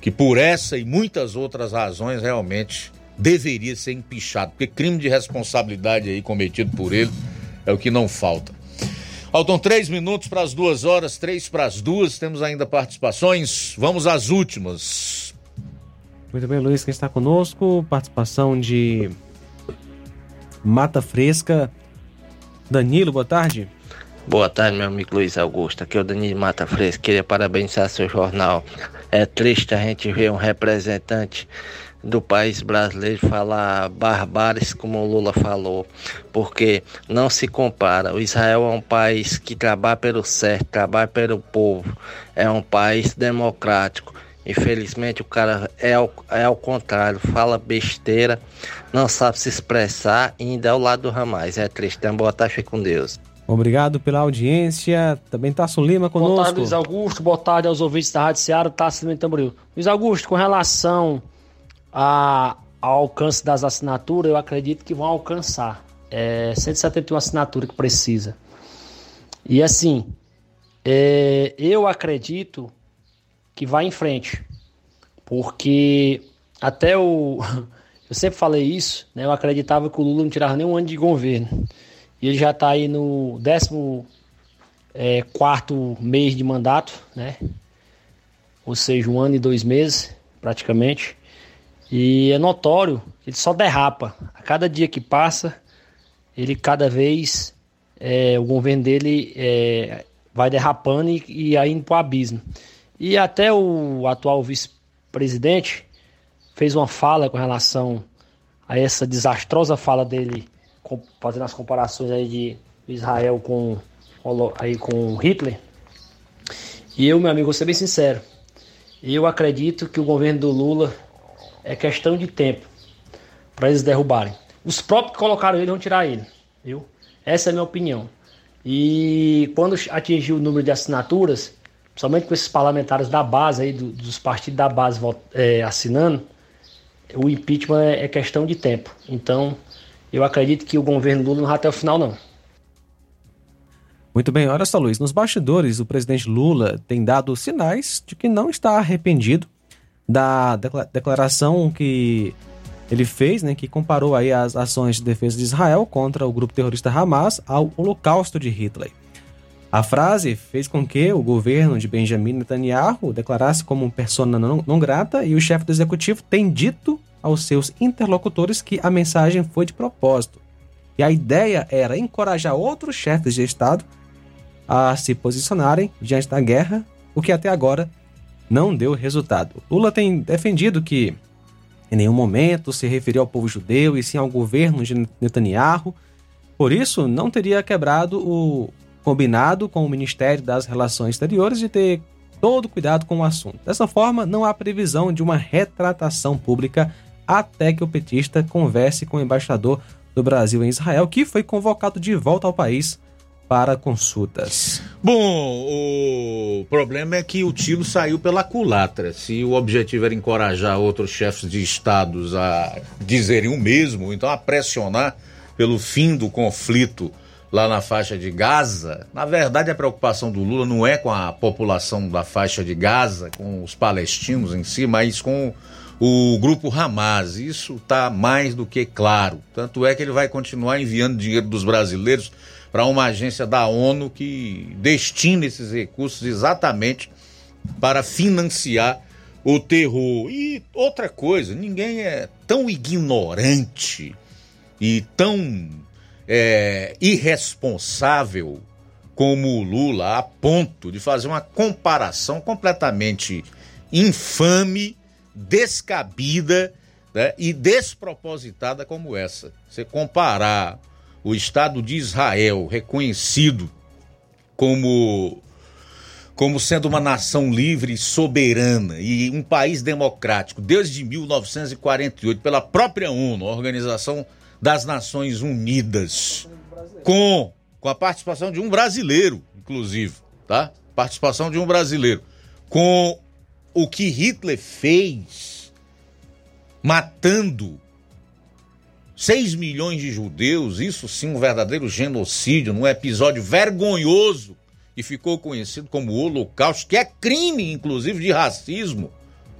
que por essa e muitas outras razões realmente deveria ser empichado, porque crime de responsabilidade aí cometido por ele é o que não falta. Faltam três minutos para as duas horas, três para as duas. Temos ainda participações. Vamos às últimas. Muito bem, Luiz, quem está conosco? Participação de Mata Fresca. Danilo, boa tarde. Boa tarde, meu amigo Luiz Augusto. Aqui é o Danilo Mata Fresca. Queria parabenizar seu jornal. É triste a gente ver um representante do país brasileiro falar barbáries como o Lula falou, porque não se compara. O Israel é um país que trabalha pelo certo, trabalha pelo povo, é um país democrático. Infelizmente o cara é ao, é ao contrário, fala besteira, não sabe se expressar e ainda é ao lado do Ramais. É triste. Então, boa tarde, fique com Deus. Obrigado pela audiência. Também Tasso Lima conosco. Boa tarde, Luiz Augusto. Boa tarde aos ouvintes da Rádio Seara, Tasso Lima Tamboril. Luiz Augusto, com relação a, ao alcance das assinaturas, eu acredito que vão alcançar. É 171 assinaturas que precisa. E assim, é, eu acredito que vai em frente. Porque até o. Eu sempre falei isso, né? Eu acreditava que o Lula não tirava nem um ano de governo. E ele já está aí no 14 é, quarto mês de mandato, né? Ou seja, um ano e dois meses, praticamente. E é notório, ele só derrapa. A cada dia que passa, ele cada vez, é, o governo dele é, vai derrapando e, e aí indo para o abismo. E até o atual vice-presidente fez uma fala com relação a essa desastrosa fala dele, fazendo as comparações aí de Israel com, aí com Hitler. E eu, meu amigo, vou ser bem sincero, eu acredito que o governo do Lula é questão de tempo para eles derrubarem. Os próprios que colocaram ele vão tirar ele, viu? Essa é a minha opinião. E quando atingir o número de assinaturas, principalmente com esses parlamentares da base aí, do, dos partidos da base é, assinando, o impeachment é, é, questão de tempo. Então, eu acredito que o governo Lula não vai até o final, não. Muito bem, olha só, Luiz. Nos bastidores, o presidente Lula tem dado sinais de que não está arrependido da declaração que ele fez, né, que comparou aí as ações de defesa de Israel contra o grupo terrorista Hamas ao holocausto de Hitler. A frase fez com que o governo de Benjamin Netanyahu declarasse como persona não, não grata e o chefe do executivo tem dito aos seus interlocutores que a mensagem foi de propósito. E a ideia era encorajar outros chefes de Estado a se posicionarem diante da guerra, o que até agora não deu resultado. Lula tem defendido que em nenhum momento se referiu ao povo judeu e sim ao governo de Netanyahu. Por isso, não teria quebrado o combinado com o Ministério das Relações Exteriores de ter todo cuidado com o assunto. Dessa forma, não há previsão de uma retratação pública até que o petista converse com o embaixador do Brasil em Israel, que foi convocado de volta ao país para consultas. Bom, o problema é que o tiro saiu pela culatra. Se o objetivo era encorajar outros chefes de estados a dizerem o mesmo, então a pressionar pelo fim do conflito lá na faixa de Gaza, na verdade a preocupação do Lula não é com a população da faixa de Gaza, com os palestinos em si, mas com o grupo Hamas. Isso está mais do que claro. Tanto é que ele vai continuar enviando dinheiro dos brasileiros para uma agência da ONU que destina esses recursos exatamente para financiar o terror. E outra coisa, ninguém é tão ignorante e tão é, irresponsável como o Lula a ponto de fazer uma comparação completamente infame, descabida né, e despropositada como essa. Você comparar o Estado de Israel, reconhecido como, como sendo uma nação livre e soberana e um país democrático desde 1948 pela própria ONU, Organização das Nações Unidas, com, com a participação de um brasileiro, inclusive, tá? Participação de um brasileiro, com o que Hitler fez, matando 6 milhões de judeus, isso sim um verdadeiro genocídio, num episódio vergonhoso e ficou conhecido como Holocausto, que é crime, inclusive, de racismo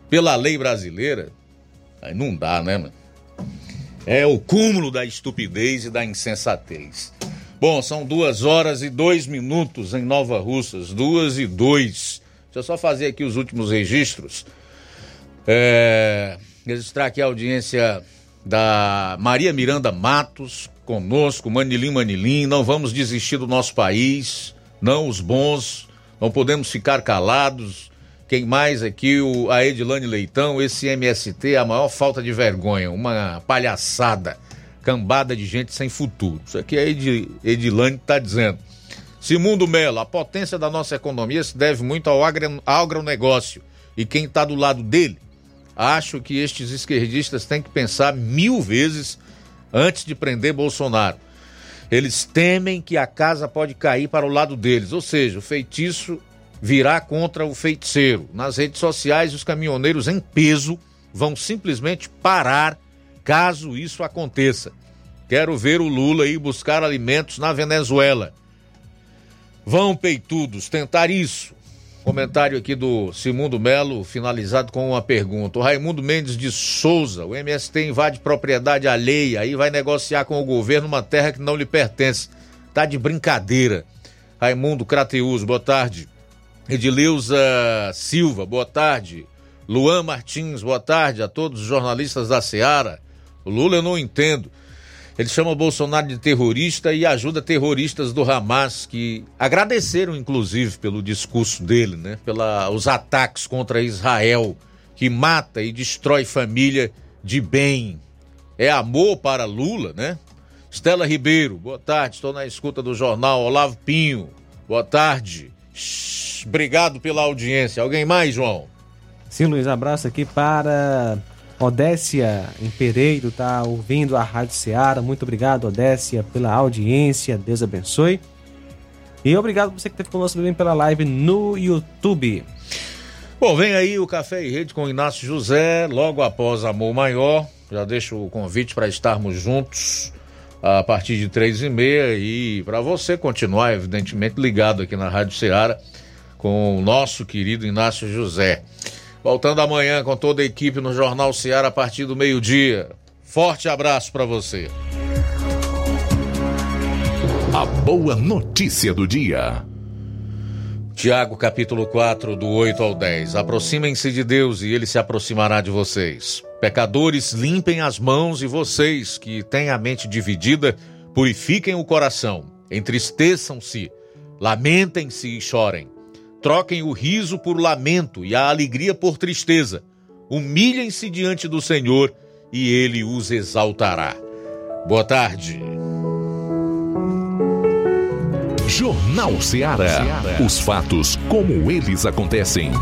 pela lei brasileira. Aí não dá, né, mano? É o cúmulo da estupidez e da insensatez. Bom, são duas horas e dois minutos em Nova Russas, duas e dois. Deixa eu só fazer aqui os últimos registros. É, registrar aqui a audiência da Maria Miranda Matos conosco, Manilim Manilim. Não vamos desistir do nosso país, não os bons, não podemos ficar calados. Quem mais aqui? O, a Edilane Leitão, esse MST, a maior falta de vergonha, uma palhaçada, cambada de gente sem futuro. Isso aqui a Ed, Edilane está dizendo. Simundo Melo, a potência da nossa economia se deve muito ao agronegócio. E quem está do lado dele acho que estes esquerdistas têm que pensar mil vezes antes de prender Bolsonaro. Eles temem que a casa pode cair para o lado deles, ou seja, o feitiço virá contra o feiticeiro. Nas redes sociais, os caminhoneiros em peso vão simplesmente parar caso isso aconteça. Quero ver o Lula ir buscar alimentos na Venezuela. Vão, peitudos, tentar isso. Comentário aqui do Simundo Melo, finalizado com uma pergunta. O Raimundo Mendes de Souza, o MST invade propriedade alheia, aí vai negociar com o governo uma terra que não lhe pertence. Tá de brincadeira. Raimundo Crateus, boa tarde. Edileuza Silva, boa tarde. Luan Martins, boa tarde a todos os jornalistas da Seara. O Lula eu não entendo. Ele chama Bolsonaro de terrorista e ajuda terroristas do Hamas, que agradeceram, inclusive, pelo discurso dele, né? Pelos ataques contra Israel, que mata e destrói família de bem. É amor para Lula, né? Estela Ribeiro, boa tarde, estou na escuta do jornal. Olavo Pinho, boa tarde. Shhh, obrigado pela audiência. Alguém mais, João? Sim, Luiz, abraço aqui para Odécia em Pereiro tá ouvindo a Rádio Ceará. Muito obrigado, Odécia, pela audiência. Deus abençoe. E obrigado você que esteve conosco também pela live no YouTube. Bom, vem aí o Café e Rede com Inácio José, logo após Amor Maior. Já deixo o convite para estarmos juntos a partir de três e meia e para você continuar, evidentemente, ligado aqui na Rádio Ceará com o nosso querido Inácio José. Voltando amanhã com toda a equipe no Jornal Ceará a partir do meio-dia. Forte abraço para você. A boa notícia do dia. Tiago capítulo 4, do 8 ao 10. Aproximem-se de Deus e ele se aproximará de vocês. Pecadores, limpem as mãos e vocês que têm a mente dividida, purifiquem o coração. Entristeçam-se, lamentem-se e chorem. Troquem o riso por lamento e a alegria por tristeza. Humilhem-se diante do Senhor e ele os exaltará. Boa tarde. Jornal Ceará. Os fatos como eles acontecem.